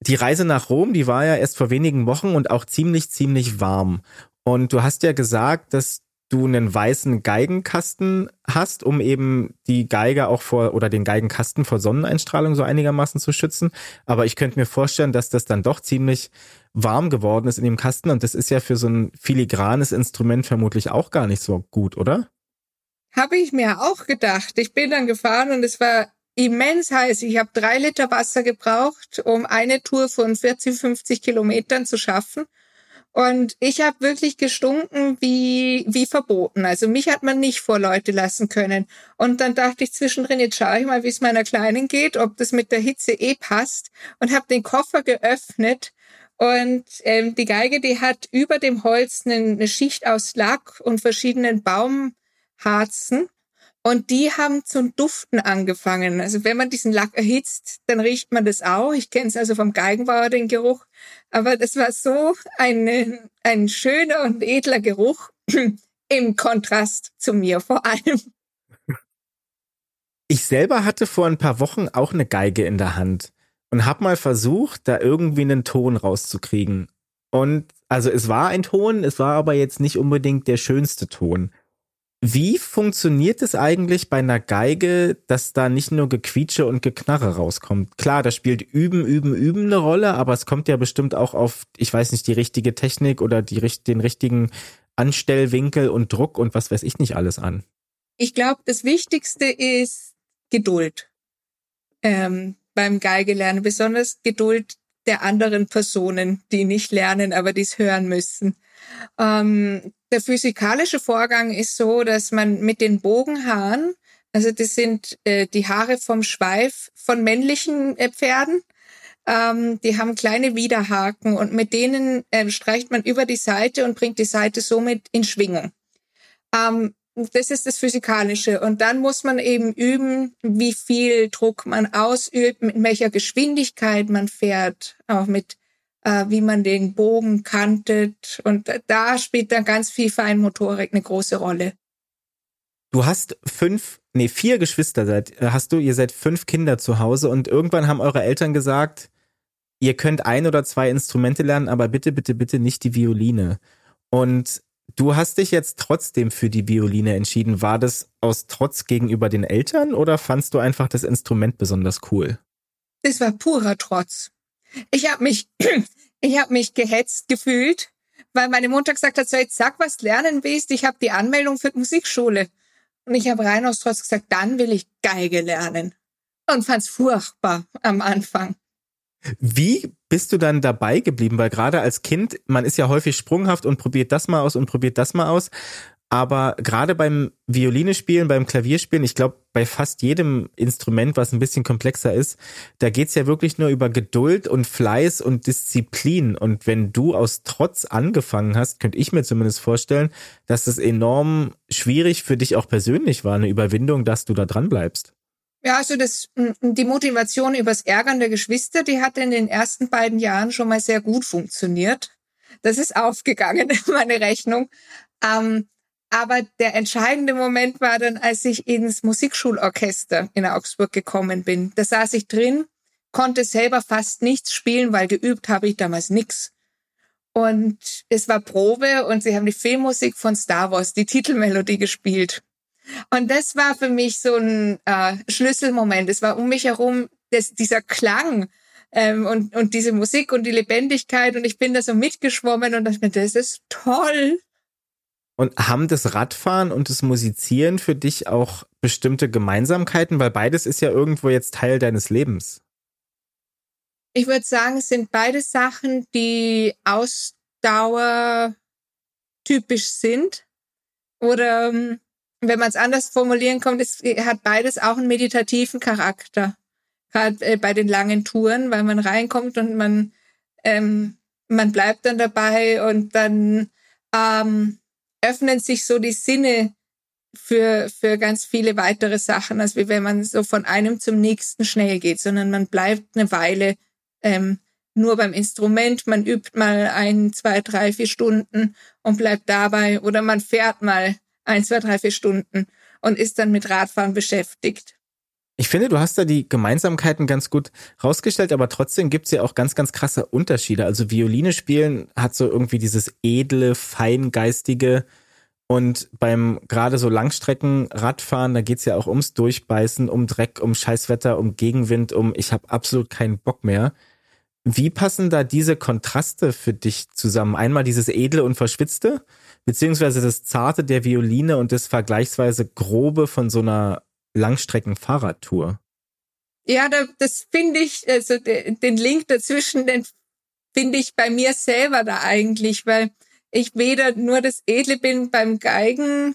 Die Reise nach Rom, die war ja erst vor wenigen Wochen und auch ziemlich, ziemlich warm. Und du hast ja gesagt, dass du einen weißen Geigenkasten hast, um eben die Geige auch vor oder den Geigenkasten vor Sonneneinstrahlung so einigermaßen zu schützen. Aber ich könnte mir vorstellen, dass das dann doch ziemlich warm geworden ist in dem Kasten und das ist ja für so ein filigranes Instrument vermutlich auch gar nicht so gut, oder? Habe ich mir auch gedacht. Ich bin dann gefahren und es war immens heiß. Ich habe drei Liter Wasser gebraucht, um eine Tour von 40, 50 Kilometern zu schaffen. Und ich habe wirklich gestunken wie, wie verboten. Also mich hat man nicht vor Leute lassen können. Und dann dachte ich zwischendrin, jetzt schaue ich mal, wie es meiner Kleinen geht, ob das mit der Hitze eh passt. Und habe den Koffer geöffnet. Und ähm, die Geige, die hat über dem Holz eine, eine Schicht aus Lack und verschiedenen Baumharzen. Und die haben zum Duften angefangen. Also wenn man diesen Lack erhitzt, dann riecht man das auch. Ich kenne es also vom Geigenbauer, den Geruch. Aber das war so ein, ein schöner und edler Geruch im Kontrast zu mir vor allem. Ich selber hatte vor ein paar Wochen auch eine Geige in der Hand und habe mal versucht, da irgendwie einen Ton rauszukriegen. Und also es war ein Ton, es war aber jetzt nicht unbedingt der schönste Ton. Wie funktioniert es eigentlich bei einer Geige, dass da nicht nur Gequietsche und Geknarre rauskommt? Klar, da spielt Üben, Üben, Üben eine Rolle, aber es kommt ja bestimmt auch auf, ich weiß nicht, die richtige Technik oder die, den richtigen Anstellwinkel und Druck und was weiß ich nicht alles an. Ich glaube, das Wichtigste ist Geduld ähm, beim Geigelernen, besonders Geduld der anderen Personen, die nicht lernen, aber dies hören müssen. Ähm, der physikalische Vorgang ist so, dass man mit den Bogenhaaren, also das sind äh, die Haare vom Schweif von männlichen äh, Pferden, ähm, die haben kleine Widerhaken und mit denen äh, streicht man über die Seite und bringt die Seite somit in Schwingung. Ähm, das ist das Physikalische. Und dann muss man eben üben, wie viel Druck man ausübt, mit welcher Geschwindigkeit man fährt, auch mit äh, wie man den Bogen kantet. Und da spielt dann ganz viel Feinmotorik eine große Rolle. Du hast fünf, nee, vier Geschwister seid, äh, hast du, ihr seid fünf Kinder zu Hause und irgendwann haben eure Eltern gesagt, ihr könnt ein oder zwei Instrumente lernen, aber bitte, bitte, bitte nicht die Violine. Und du hast dich jetzt trotzdem für die Violine entschieden. War das aus Trotz gegenüber den Eltern oder fandst du einfach das Instrument besonders cool? Das war purer Trotz. Ich habe mich, ich habe mich gehetzt gefühlt, weil meine Mutter gesagt hat, so jetzt sag, was lernen willst. Ich habe die Anmeldung für die Musikschule. Und ich habe rein aus Trotz gesagt, dann will ich Geige lernen. Und fand's furchtbar am Anfang. Wie bist du dann dabei geblieben? Weil gerade als Kind, man ist ja häufig sprunghaft und probiert das mal aus und probiert das mal aus. Aber gerade beim Violine spielen, beim Klavierspielen, ich glaube, bei fast jedem Instrument, was ein bisschen komplexer ist, da geht's ja wirklich nur über Geduld und Fleiß und Disziplin. Und wenn du aus Trotz angefangen hast, könnte ich mir zumindest vorstellen, dass es enorm schwierig für dich auch persönlich war, eine Überwindung, dass du da dran bleibst. Ja, also das, die Motivation übers Ärgern der Geschwister, die hat in den ersten beiden Jahren schon mal sehr gut funktioniert. Das ist aufgegangen, meine Rechnung. Ähm, aber der entscheidende Moment war dann, als ich ins Musikschulorchester in Augsburg gekommen bin. Da saß ich drin, konnte selber fast nichts spielen, weil geübt habe ich damals nix. Und es war Probe und sie haben die Filmmusik von Star Wars, die Titelmelodie gespielt. Und das war für mich so ein äh, Schlüsselmoment. Es war um mich herum das, dieser Klang ähm, und, und diese Musik und die Lebendigkeit und ich bin da so mitgeschwommen und dachte mir, das ist toll. Und haben das Radfahren und das Musizieren für dich auch bestimmte Gemeinsamkeiten? Weil beides ist ja irgendwo jetzt Teil deines Lebens. Ich würde sagen, es sind beide Sachen, die Ausdauer typisch sind. Oder ähm, wenn man es anders formulieren kommt, es hat beides auch einen meditativen Charakter. Gerade äh, bei den langen Touren, weil man reinkommt und man, ähm, man bleibt dann dabei und dann ähm, öffnen sich so die Sinne für, für ganz viele weitere Sachen, als wie wenn man so von einem zum nächsten schnell geht, sondern man bleibt eine Weile ähm, nur beim Instrument, man übt mal ein, zwei, drei, vier Stunden und bleibt dabei oder man fährt mal ein, zwei, drei, vier Stunden und ist dann mit Radfahren beschäftigt. Ich finde, du hast da die Gemeinsamkeiten ganz gut rausgestellt, aber trotzdem gibt's ja auch ganz, ganz krasse Unterschiede. Also Violine spielen hat so irgendwie dieses edle, feingeistige und beim gerade so Langstrecken-Radfahren, da geht's ja auch ums Durchbeißen, um Dreck, um Scheißwetter, um Gegenwind, um ich habe absolut keinen Bock mehr. Wie passen da diese Kontraste für dich zusammen? Einmal dieses edle und verschwitzte, beziehungsweise das zarte der Violine und das vergleichsweise grobe von so einer Langstrecken-Fahrradtour? Ja, da, das finde ich, also de, den Link dazwischen, den finde ich bei mir selber da eigentlich, weil ich weder nur das Edle bin beim Geigen,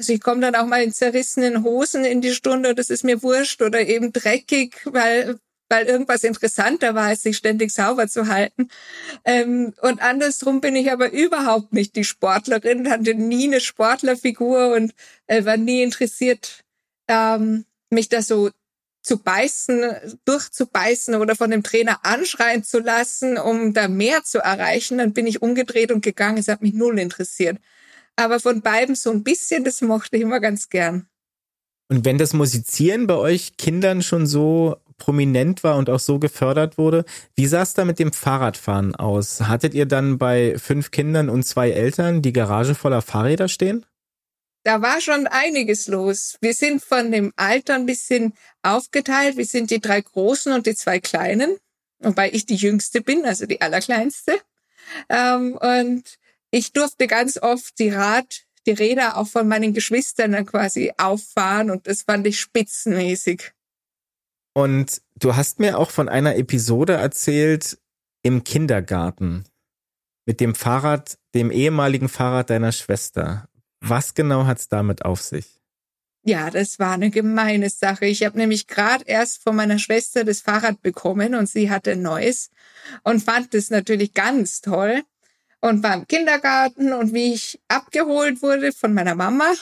also ich komme dann auch mal in zerrissenen Hosen in die Stunde, das ist mir wurscht, oder eben dreckig, weil weil irgendwas interessanter war, als sich ständig sauber zu halten. Ähm, und andersrum bin ich aber überhaupt nicht die Sportlerin, hatte nie eine Sportlerfigur und äh, war nie interessiert, ähm, mich da so zu beißen, durchzubeißen oder von dem Trainer anschreien zu lassen, um da mehr zu erreichen. Dann bin ich umgedreht und gegangen. Es hat mich null interessiert. Aber von beiden so ein bisschen, das mochte ich immer ganz gern. Und wenn das Musizieren bei euch Kindern schon so prominent war und auch so gefördert wurde. Wie sah es da mit dem Fahrradfahren aus? Hattet ihr dann bei fünf Kindern und zwei Eltern die Garage voller Fahrräder stehen? Da war schon einiges los. Wir sind von dem Alter ein bisschen aufgeteilt. Wir sind die drei Großen und die zwei Kleinen, wobei ich die Jüngste bin, also die Allerkleinste. Ähm, und ich durfte ganz oft die Rad, die Räder auch von meinen Geschwistern dann quasi auffahren und das fand ich spitzenmäßig. Und du hast mir auch von einer Episode erzählt im Kindergarten mit dem Fahrrad, dem ehemaligen Fahrrad deiner Schwester. Was genau hat's damit auf sich? Ja, das war eine gemeine Sache. Ich habe nämlich gerade erst von meiner Schwester das Fahrrad bekommen und sie hatte ein neues und fand es natürlich ganz toll und war im Kindergarten und wie ich abgeholt wurde von meiner Mama,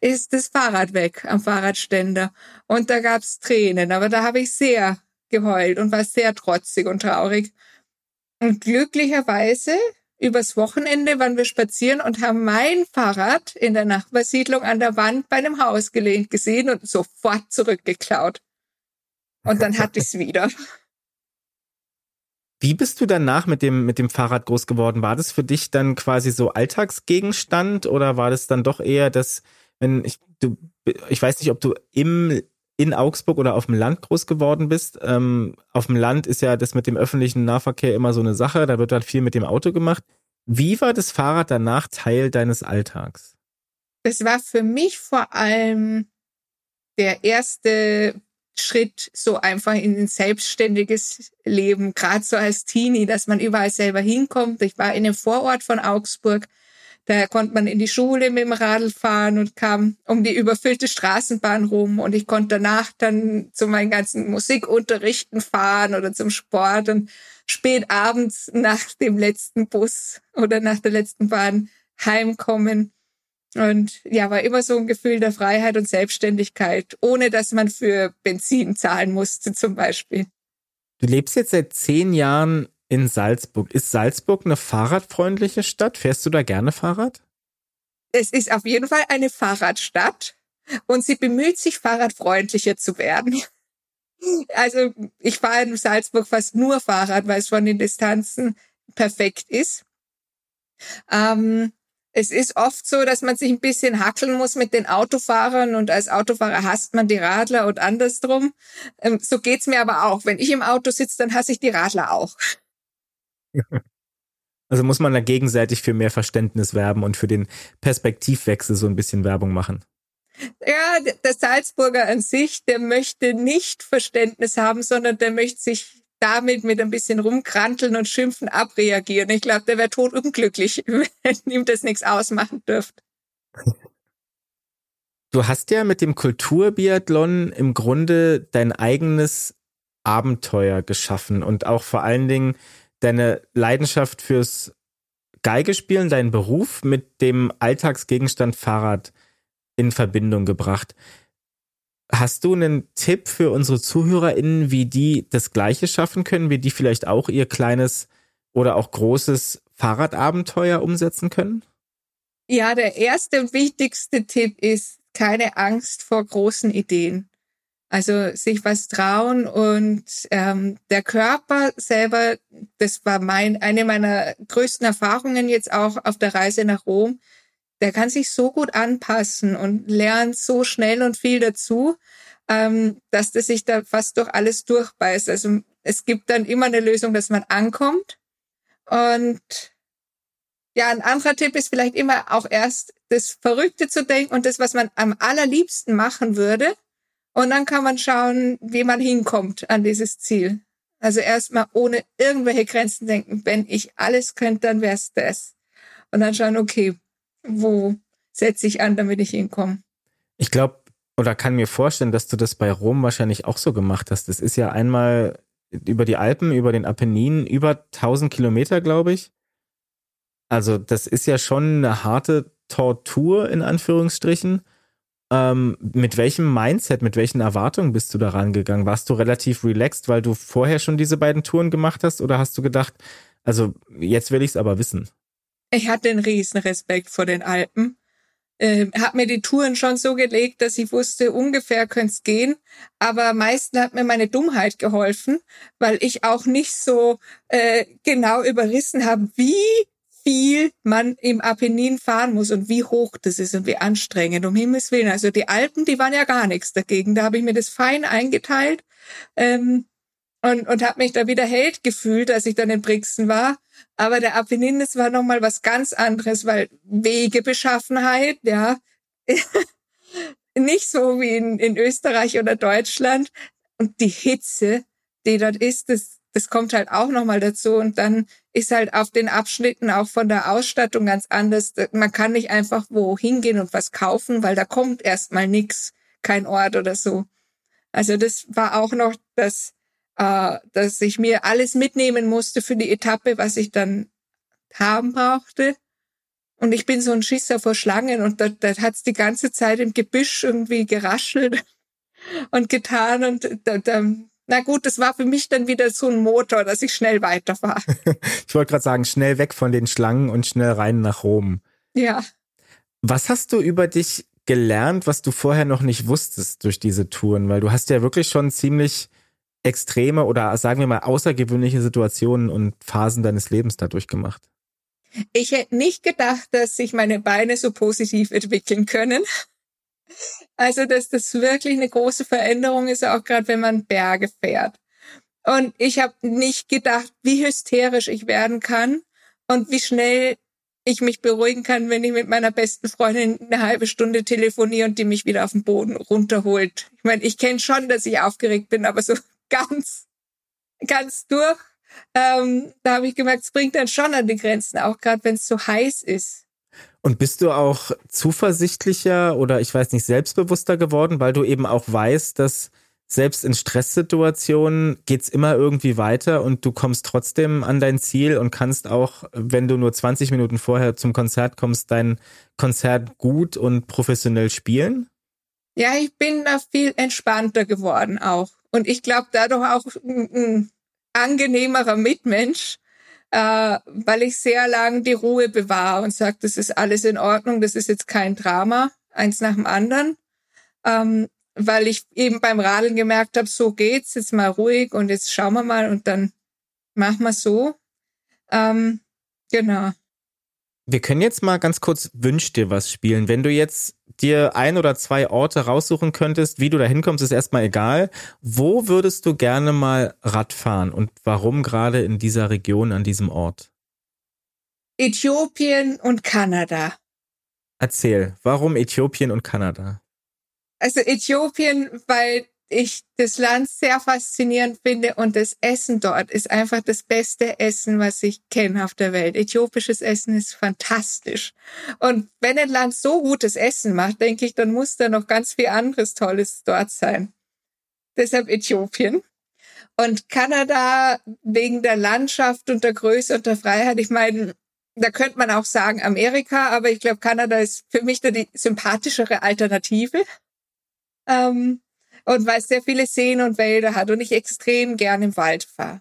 ist das Fahrrad weg am Fahrradständer. Und da gab's Tränen, aber da habe ich sehr geheult und war sehr trotzig und traurig. Und glücklicherweise übers Wochenende waren wir spazieren und haben mein Fahrrad in der Nachbarsiedlung an der Wand bei einem Haus gelehnt gesehen und sofort zurückgeklaut. Und dann hatte ich's wieder. Wie bist du danach mit dem, mit dem Fahrrad groß geworden? War das für dich dann quasi so Alltagsgegenstand oder war das dann doch eher das, wenn ich, du, ich weiß nicht, ob du im in Augsburg oder auf dem Land groß geworden bist. Ähm, auf dem Land ist ja das mit dem öffentlichen Nahverkehr immer so eine Sache, da wird dann viel mit dem Auto gemacht. Wie war das Fahrrad danach Teil deines Alltags? Es war für mich vor allem der erste Schritt so einfach in ein selbstständiges Leben, gerade so als Teenie, dass man überall selber hinkommt. Ich war in einem Vorort von Augsburg, da konnte man in die Schule mit dem Radl fahren und kam um die überfüllte Straßenbahn rum. Und ich konnte danach dann zu meinen ganzen Musikunterrichten fahren oder zum Sport und spät abends nach dem letzten Bus oder nach der letzten Bahn heimkommen. Und ja, war immer so ein Gefühl der Freiheit und Selbstständigkeit, ohne dass man für Benzin zahlen musste zum Beispiel. Du lebst jetzt seit zehn Jahren in Salzburg. Ist Salzburg eine fahrradfreundliche Stadt? Fährst du da gerne Fahrrad? Es ist auf jeden Fall eine Fahrradstadt und sie bemüht sich, fahrradfreundlicher zu werden. Also ich fahre in Salzburg fast nur Fahrrad, weil es von den Distanzen perfekt ist. Ähm, es ist oft so, dass man sich ein bisschen hackeln muss mit den Autofahrern und als Autofahrer hasst man die Radler und andersrum. Ähm, so geht's mir aber auch. Wenn ich im Auto sitze, dann hasse ich die Radler auch. Also muss man da gegenseitig für mehr Verständnis werben und für den Perspektivwechsel so ein bisschen Werbung machen. Ja, der Salzburger an sich, der möchte nicht Verständnis haben, sondern der möchte sich damit mit ein bisschen rumkranteln und schimpfen abreagieren. Ich glaube, der wäre tot unglücklich, wenn ihm das nichts ausmachen dürfte. Du hast ja mit dem Kulturbiathlon im Grunde dein eigenes Abenteuer geschaffen und auch vor allen Dingen deine Leidenschaft fürs Geigespielen, deinen Beruf mit dem Alltagsgegenstand Fahrrad in Verbindung gebracht. Hast du einen Tipp für unsere ZuhörerInnen, wie die das Gleiche schaffen können, wie die vielleicht auch ihr kleines oder auch großes Fahrradabenteuer umsetzen können? Ja, der erste und wichtigste Tipp ist keine Angst vor großen Ideen. Also sich was trauen und ähm, der Körper selber, das war mein eine meiner größten Erfahrungen jetzt auch auf der Reise nach Rom. Der kann sich so gut anpassen und lernt so schnell und viel dazu, ähm, dass der sich da fast durch alles durchbeißt. Also es gibt dann immer eine Lösung, dass man ankommt. Und ja, ein anderer Tipp ist vielleicht immer auch erst das Verrückte zu denken und das, was man am allerliebsten machen würde Und dann kann man schauen, wie man hinkommt an dieses Ziel. Also erstmal ohne irgendwelche Grenzen denken, wenn ich alles könnte, dann wäre es das. Und dann schauen, okay, wo setze ich an, damit ich hinkomme. Ich glaube, oder kann mir vorstellen, dass du das bei Rom wahrscheinlich auch so gemacht hast. Das ist ja einmal über die Alpen, über den Apenninen, über 1000 Kilometer, glaube ich. Also das ist ja schon eine harte Tortur in Anführungsstrichen. Ähm, mit welchem Mindset, mit welchen Erwartungen bist du da rangegangen? Warst du relativ relaxed, weil du vorher schon diese beiden Touren gemacht hast? Oder hast du gedacht, also jetzt will ich es aber wissen? Ich hatte einen riesen Respekt vor den Alpen. Äh, hab mir die Touren schon so gelegt, dass ich wusste, ungefähr könnte es gehen. Aber meistens hat mir meine Dummheit geholfen, weil ich auch nicht so äh, genau überrissen habe, wie viel man im Apennin fahren muss und wie hoch das ist und wie anstrengend, um Himmels Willen. Also die Alpen, die waren ja gar nichts dagegen. Da habe ich mir das fein eingeteilt ähm, und, und habe mich da wieder Held gefühlt, als ich dann in Brixen war. Aber der Apennin, das war nochmal was ganz anderes, weil Wegebeschaffenheit, ja, nicht so wie in, in Österreich oder Deutschland. Und die Hitze, die dort ist, das, das kommt halt auch nochmal dazu. Und dann ist halt auf den Abschnitten auch von der Ausstattung ganz anders. Man kann nicht einfach wo hingehen und was kaufen, weil da kommt erstmal nix, kein Ort oder so. Also das war auch noch das, äh, dass ich mir alles mitnehmen musste für die Etappe, was ich dann haben brauchte. Und ich bin so ein Schisser vor Schlangen und da, da hat's die ganze Zeit im Gebüsch irgendwie geraschelt und getan und da, da na gut, das war für mich dann wieder so ein Motor, dass ich schnell weiterfahre. ich wollte gerade sagen, schnell weg von den Schlangen und schnell rein nach Rom. Ja. Was hast du über dich gelernt, was du vorher noch nicht wusstest durch diese Touren? Weil du hast ja wirklich schon ziemlich extreme oder sagen wir mal außergewöhnliche Situationen und Phasen deines Lebens dadurch gemacht. Ich hätte nicht gedacht, dass sich meine Beine so positiv entwickeln können. Also, dass das wirklich eine große Veränderung ist, auch gerade wenn man Berge fährt. Und ich habe nicht gedacht, wie hysterisch ich werden kann und wie schnell ich mich beruhigen kann, wenn ich mit meiner besten Freundin eine halbe Stunde telefoniere und die mich wieder auf den Boden runterholt. Ich meine, ich kenne schon, dass ich aufgeregt bin, aber so ganz, ganz durch. Ähm, da habe ich gemerkt, es bringt dann schon an die Grenzen, auch gerade wenn es so heiß ist. Und bist du auch zuversichtlicher oder ich weiß nicht, selbstbewusster geworden, weil du eben auch weißt, dass selbst in Stresssituationen geht's immer irgendwie weiter und du kommst trotzdem an dein Ziel und kannst auch, wenn du nur 20 Minuten vorher zum Konzert kommst, dein Konzert gut und professionell spielen? Ja, ich bin da viel entspannter geworden auch. Und ich glaube dadurch auch ein, ein angenehmerer Mitmensch, äh, weil ich sehr lang die Ruhe bewahre und sage, das ist alles in Ordnung, das ist jetzt kein Drama, eins nach dem anderen. Ähm, weil ich eben beim Radeln gemerkt habe, so geht's, jetzt mal ruhig und jetzt schauen wir mal und dann machen wir so. Ähm, genau. Wir können jetzt mal ganz kurz Wünsch dir was spielen. Wenn du jetzt dir ein oder zwei Orte raussuchen könntest, wie du da hinkommst, ist erstmal egal. Wo würdest du gerne mal Rad fahren und warum gerade in dieser Region, an diesem Ort? Äthiopien und Kanada. Erzähl, warum Äthiopien und Kanada? Also Äthiopien, weil ich das Land sehr faszinierend finde und das Essen dort ist einfach das beste Essen, was ich kenne auf der Welt. Äthiopisches Essen ist fantastisch. Und wenn ein Land so gutes Essen macht, denke ich, dann muss da noch ganz viel anderes Tolles dort sein. Deshalb Äthiopien. Und Kanada wegen der Landschaft und der Größe und der Freiheit. Ich meine, da könnte man auch sagen Amerika, aber ich glaube, Kanada ist für mich da die sympathischere Alternative. Ähm, und weil es sehr viele Seen und Wälder hat und ich extrem gern im Wald fahre.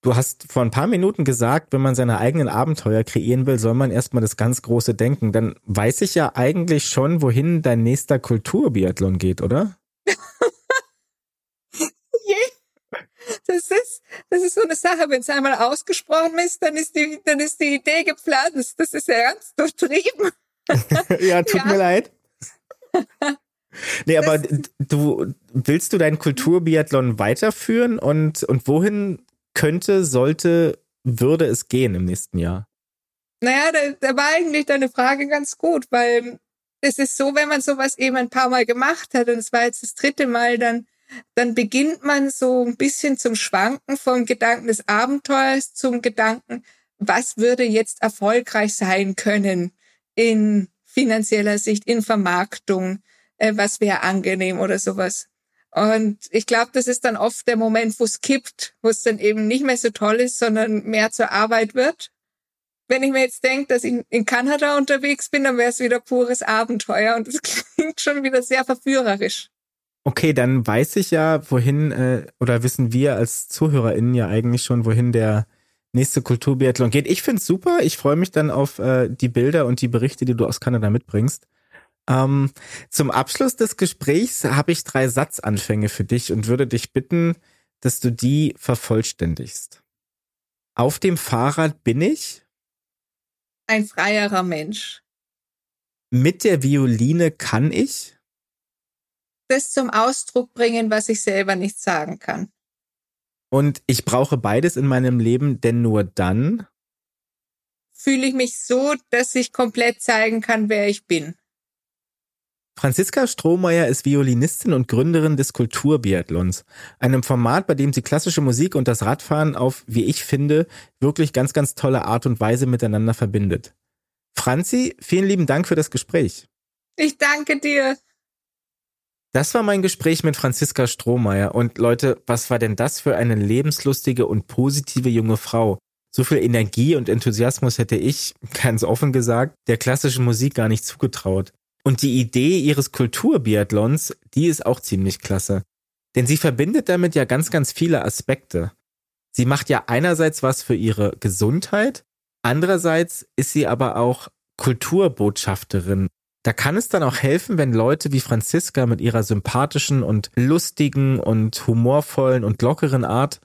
Du hast vor ein paar Minuten gesagt, wenn man seine eigenen Abenteuer kreieren will, soll man erstmal das ganz große denken. Dann weiß ich ja eigentlich schon, wohin dein nächster Kulturbiathlon geht, oder? Das ist, das ist so eine Sache, wenn es einmal ausgesprochen ist, dann ist die, dann ist die Idee gepflanzt. Das ist ja ganz durchtrieben. ja, tut ja. mir leid. Nee, aber du willst du deinen Kulturbiathlon weiterführen und, und wohin könnte, sollte, würde es gehen im nächsten Jahr? Naja, da, da war eigentlich deine Frage ganz gut, weil es ist so, wenn man sowas eben ein paar Mal gemacht hat und es war jetzt das dritte Mal, dann, dann beginnt man so ein bisschen zum Schwanken vom Gedanken des Abenteuers zum Gedanken, was würde jetzt erfolgreich sein können in finanzieller Sicht, in Vermarktung, äh, was wäre angenehm oder sowas. Und ich glaube, das ist dann oft der Moment, wo es kippt, wo es dann eben nicht mehr so toll ist, sondern mehr zur Arbeit wird. Wenn ich mir jetzt denke, dass ich in Kanada unterwegs bin, dann wäre es wieder pures Abenteuer und das klingt schon wieder sehr verführerisch. Okay, dann weiß ich ja, wohin, äh, oder wissen wir als ZuhörerInnen ja eigentlich schon, wohin der nächste Kulturbiathlon geht. Ich find's super. Ich freue mich dann auf äh, die Bilder und die Berichte, die du aus Kanada mitbringst. Ähm, zum Abschluss des Gesprächs habe ich drei Satzanfänge für dich und würde dich bitten, dass du die vervollständigst. Auf dem Fahrrad bin ich ein freierer Mensch. Mit der Violine kann ich das zum Ausdruck bringen, was ich selber nicht sagen kann. Und ich brauche beides in meinem Leben, denn nur dann fühle ich mich so, dass ich komplett zeigen kann, wer ich bin. Franziska Strohmeier ist Violinistin und Gründerin des Kulturbiathlons, einem Format, bei dem sie klassische Musik und das Radfahren auf, wie ich finde, wirklich ganz, ganz tolle Art und Weise miteinander verbindet. Franzi, vielen lieben Dank für das Gespräch. Ich danke dir. Das war mein Gespräch mit Franziska Strohmeier. Und Leute, was war denn das für eine lebenslustige und positive junge Frau? So viel Energie und Enthusiasmus hätte ich, ganz offen gesagt, der klassischen Musik gar nicht zugetraut. Und die Idee ihres Kulturbiathlons, die ist auch ziemlich klasse. Denn sie verbindet damit ja ganz, ganz viele Aspekte. Sie macht ja einerseits was für ihre Gesundheit, andererseits ist sie aber auch Kulturbotschafterin. Da kann es dann auch helfen, wenn Leute wie Franziska mit ihrer sympathischen und lustigen und humorvollen und lockeren Art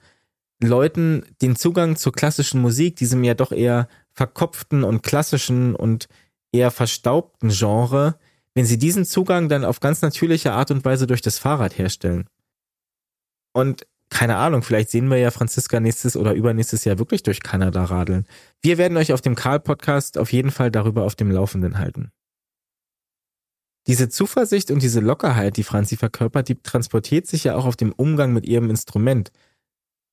Leuten den Zugang zur klassischen Musik, diesem ja doch eher verkopften und klassischen und eher verstaubten Genre, wenn sie diesen Zugang dann auf ganz natürliche Art und Weise durch das Fahrrad herstellen. Und keine Ahnung, vielleicht sehen wir ja Franziska nächstes oder übernächstes Jahr wirklich durch Kanada radeln. Wir werden euch auf dem Karl-Podcast auf jeden Fall darüber auf dem Laufenden halten. Diese Zuversicht und diese Lockerheit, die Franzi verkörpert, die transportiert sich ja auch auf dem Umgang mit ihrem Instrument.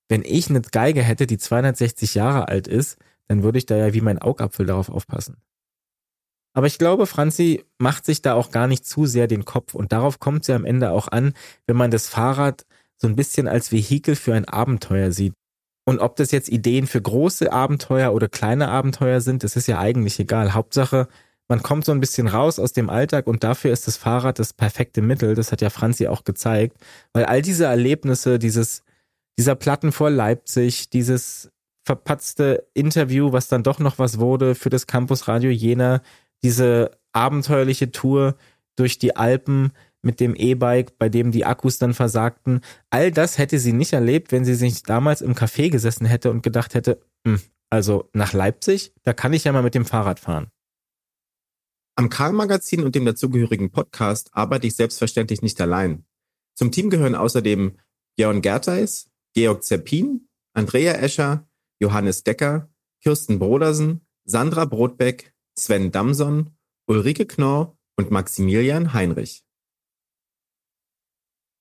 Wenn ich eine Geige hätte, die 260 Jahre alt ist, dann würde ich da ja wie mein Augapfel darauf aufpassen. Aber ich glaube, Franzi macht sich da auch gar nicht zu sehr den Kopf und darauf kommt sie am Ende auch an, wenn man das Fahrrad so ein bisschen als Vehikel für ein Abenteuer sieht. Und ob das jetzt Ideen für große Abenteuer oder kleine Abenteuer sind, das ist ja eigentlich egal. Hauptsache, man kommt so ein bisschen raus aus dem Alltag und dafür ist das Fahrrad das perfekte Mittel. Das hat ja Franzi auch gezeigt, weil all diese Erlebnisse, dieses, dieser Platten vor Leipzig, dieses verpatzte Interview, was dann doch noch was wurde für das Campus Radio Jena, diese abenteuerliche Tour durch die Alpen mit dem E-Bike, bei dem die Akkus dann versagten. All das hätte sie nicht erlebt, wenn sie sich damals im Café gesessen hätte und gedacht hätte, hm, also nach Leipzig, da kann ich ja mal mit dem Fahrrad fahren. Am Karl-Magazin und dem dazugehörigen Podcast arbeite ich selbstverständlich nicht allein. Zum Team gehören außerdem Björn Gertheis, Georg Zeppin, Andrea Escher, Johannes Decker, Kirsten Brodersen, Sandra Brotbeck, Sven Damson, Ulrike Knorr und Maximilian Heinrich.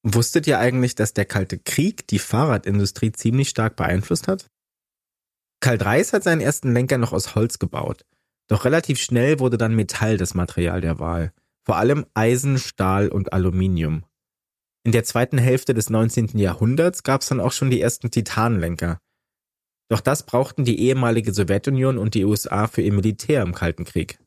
Wusstet ihr eigentlich, dass der Kalte Krieg die Fahrradindustrie ziemlich stark beeinflusst hat? Karl Dreis hat seinen ersten Lenker noch aus Holz gebaut. Doch relativ schnell wurde dann Metall das Material der Wahl. Vor allem Eisen, Stahl und Aluminium. In der zweiten Hälfte des 19. Jahrhunderts gab es dann auch schon die ersten Titanlenker. Doch das brauchten die ehemalige Sowjetunion und die USA für ihr Militär im Kalten Krieg.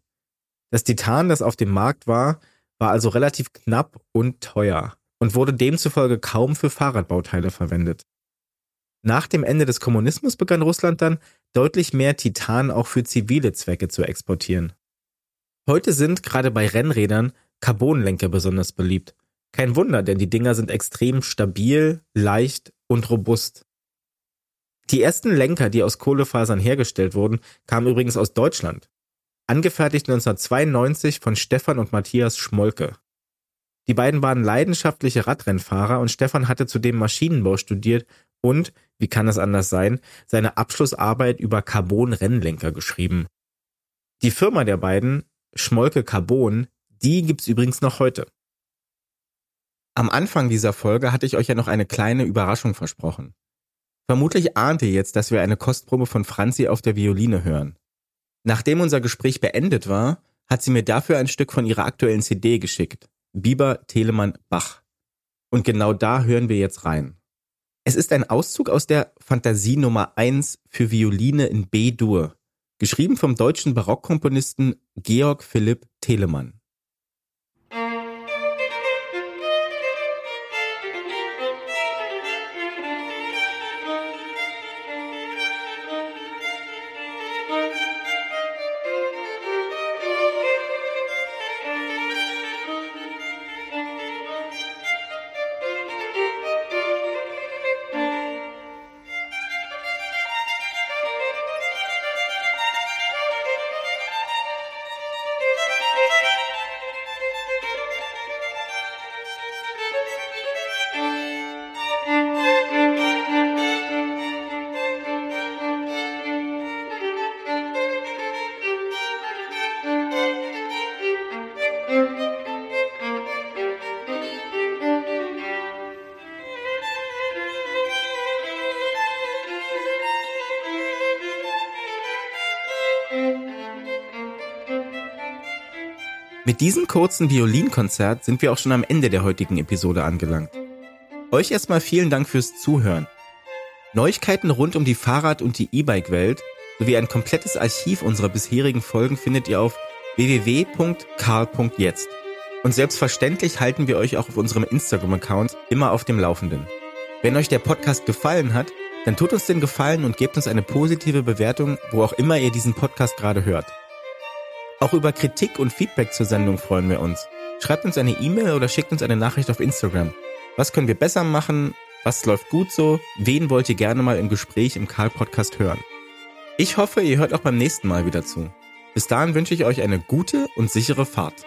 Das Titan, das auf dem Markt war, war also relativ knapp und teuer und wurde demzufolge kaum für Fahrradbauteile verwendet. Nach dem Ende des Kommunismus begann Russland dann, deutlich mehr Titan auch für zivile Zwecke zu exportieren. Heute sind gerade bei Rennrädern Carbonlenker besonders beliebt. Kein Wunder, denn die Dinger sind extrem stabil, leicht und robust. Die ersten Lenker, die aus Kohlefasern hergestellt wurden, kamen übrigens aus Deutschland. Angefertigt 1992 von Stefan und Matthias Schmolke. Die beiden waren leidenschaftliche Radrennfahrer und Stefan hatte zudem Maschinenbau studiert und, wie kann es anders sein, seine Abschlussarbeit über Carbon-Rennlenker geschrieben. Die Firma der beiden, Schmolke Carbon, Die gibt's übrigens noch heute. Am Anfang dieser Folge hatte ich euch ja noch eine kleine Überraschung versprochen. Vermutlich ahnt ihr jetzt, dass wir eine Kostprobe von Franzi auf der Violine hören. Nachdem unser Gespräch beendet war, hat sie mir dafür ein Stück von ihrer aktuellen CD geschickt. Biber Telemann Bach. Und genau da hören wir jetzt rein. Es ist ein Auszug aus der Fantasie Nummer 1 für Violine in B-Dur, geschrieben vom deutschen Barockkomponisten Georg Philipp Telemann. Diesem kurzen Violinkonzert sind wir auch schon am Ende der heutigen Episode angelangt. Euch erstmal vielen Dank fürs Zuhören. Neuigkeiten rund um die Fahrrad- und die E-Bike-Welt sowie ein komplettes Archiv unserer bisherigen Folgen findet ihr auf www.karl.jetzt. Und selbstverständlich halten wir euch auch auf unserem Instagram-Account immer auf dem Laufenden. Wenn euch der Podcast gefallen hat, dann tut uns den Gefallen und gebt uns eine positive Bewertung, wo auch immer ihr diesen Podcast gerade hört. Auch über Kritik und Feedback zur Sendung freuen wir uns. Schreibt uns eine E-Mail oder schickt uns eine Nachricht auf Instagram. Was können wir besser machen? Was läuft gut so? Wen wollt ihr gerne mal im Gespräch im Karl-Podcast hören? Ich hoffe, ihr hört auch beim nächsten Mal wieder zu. Bis dahin wünsche ich euch eine gute und sichere Fahrt.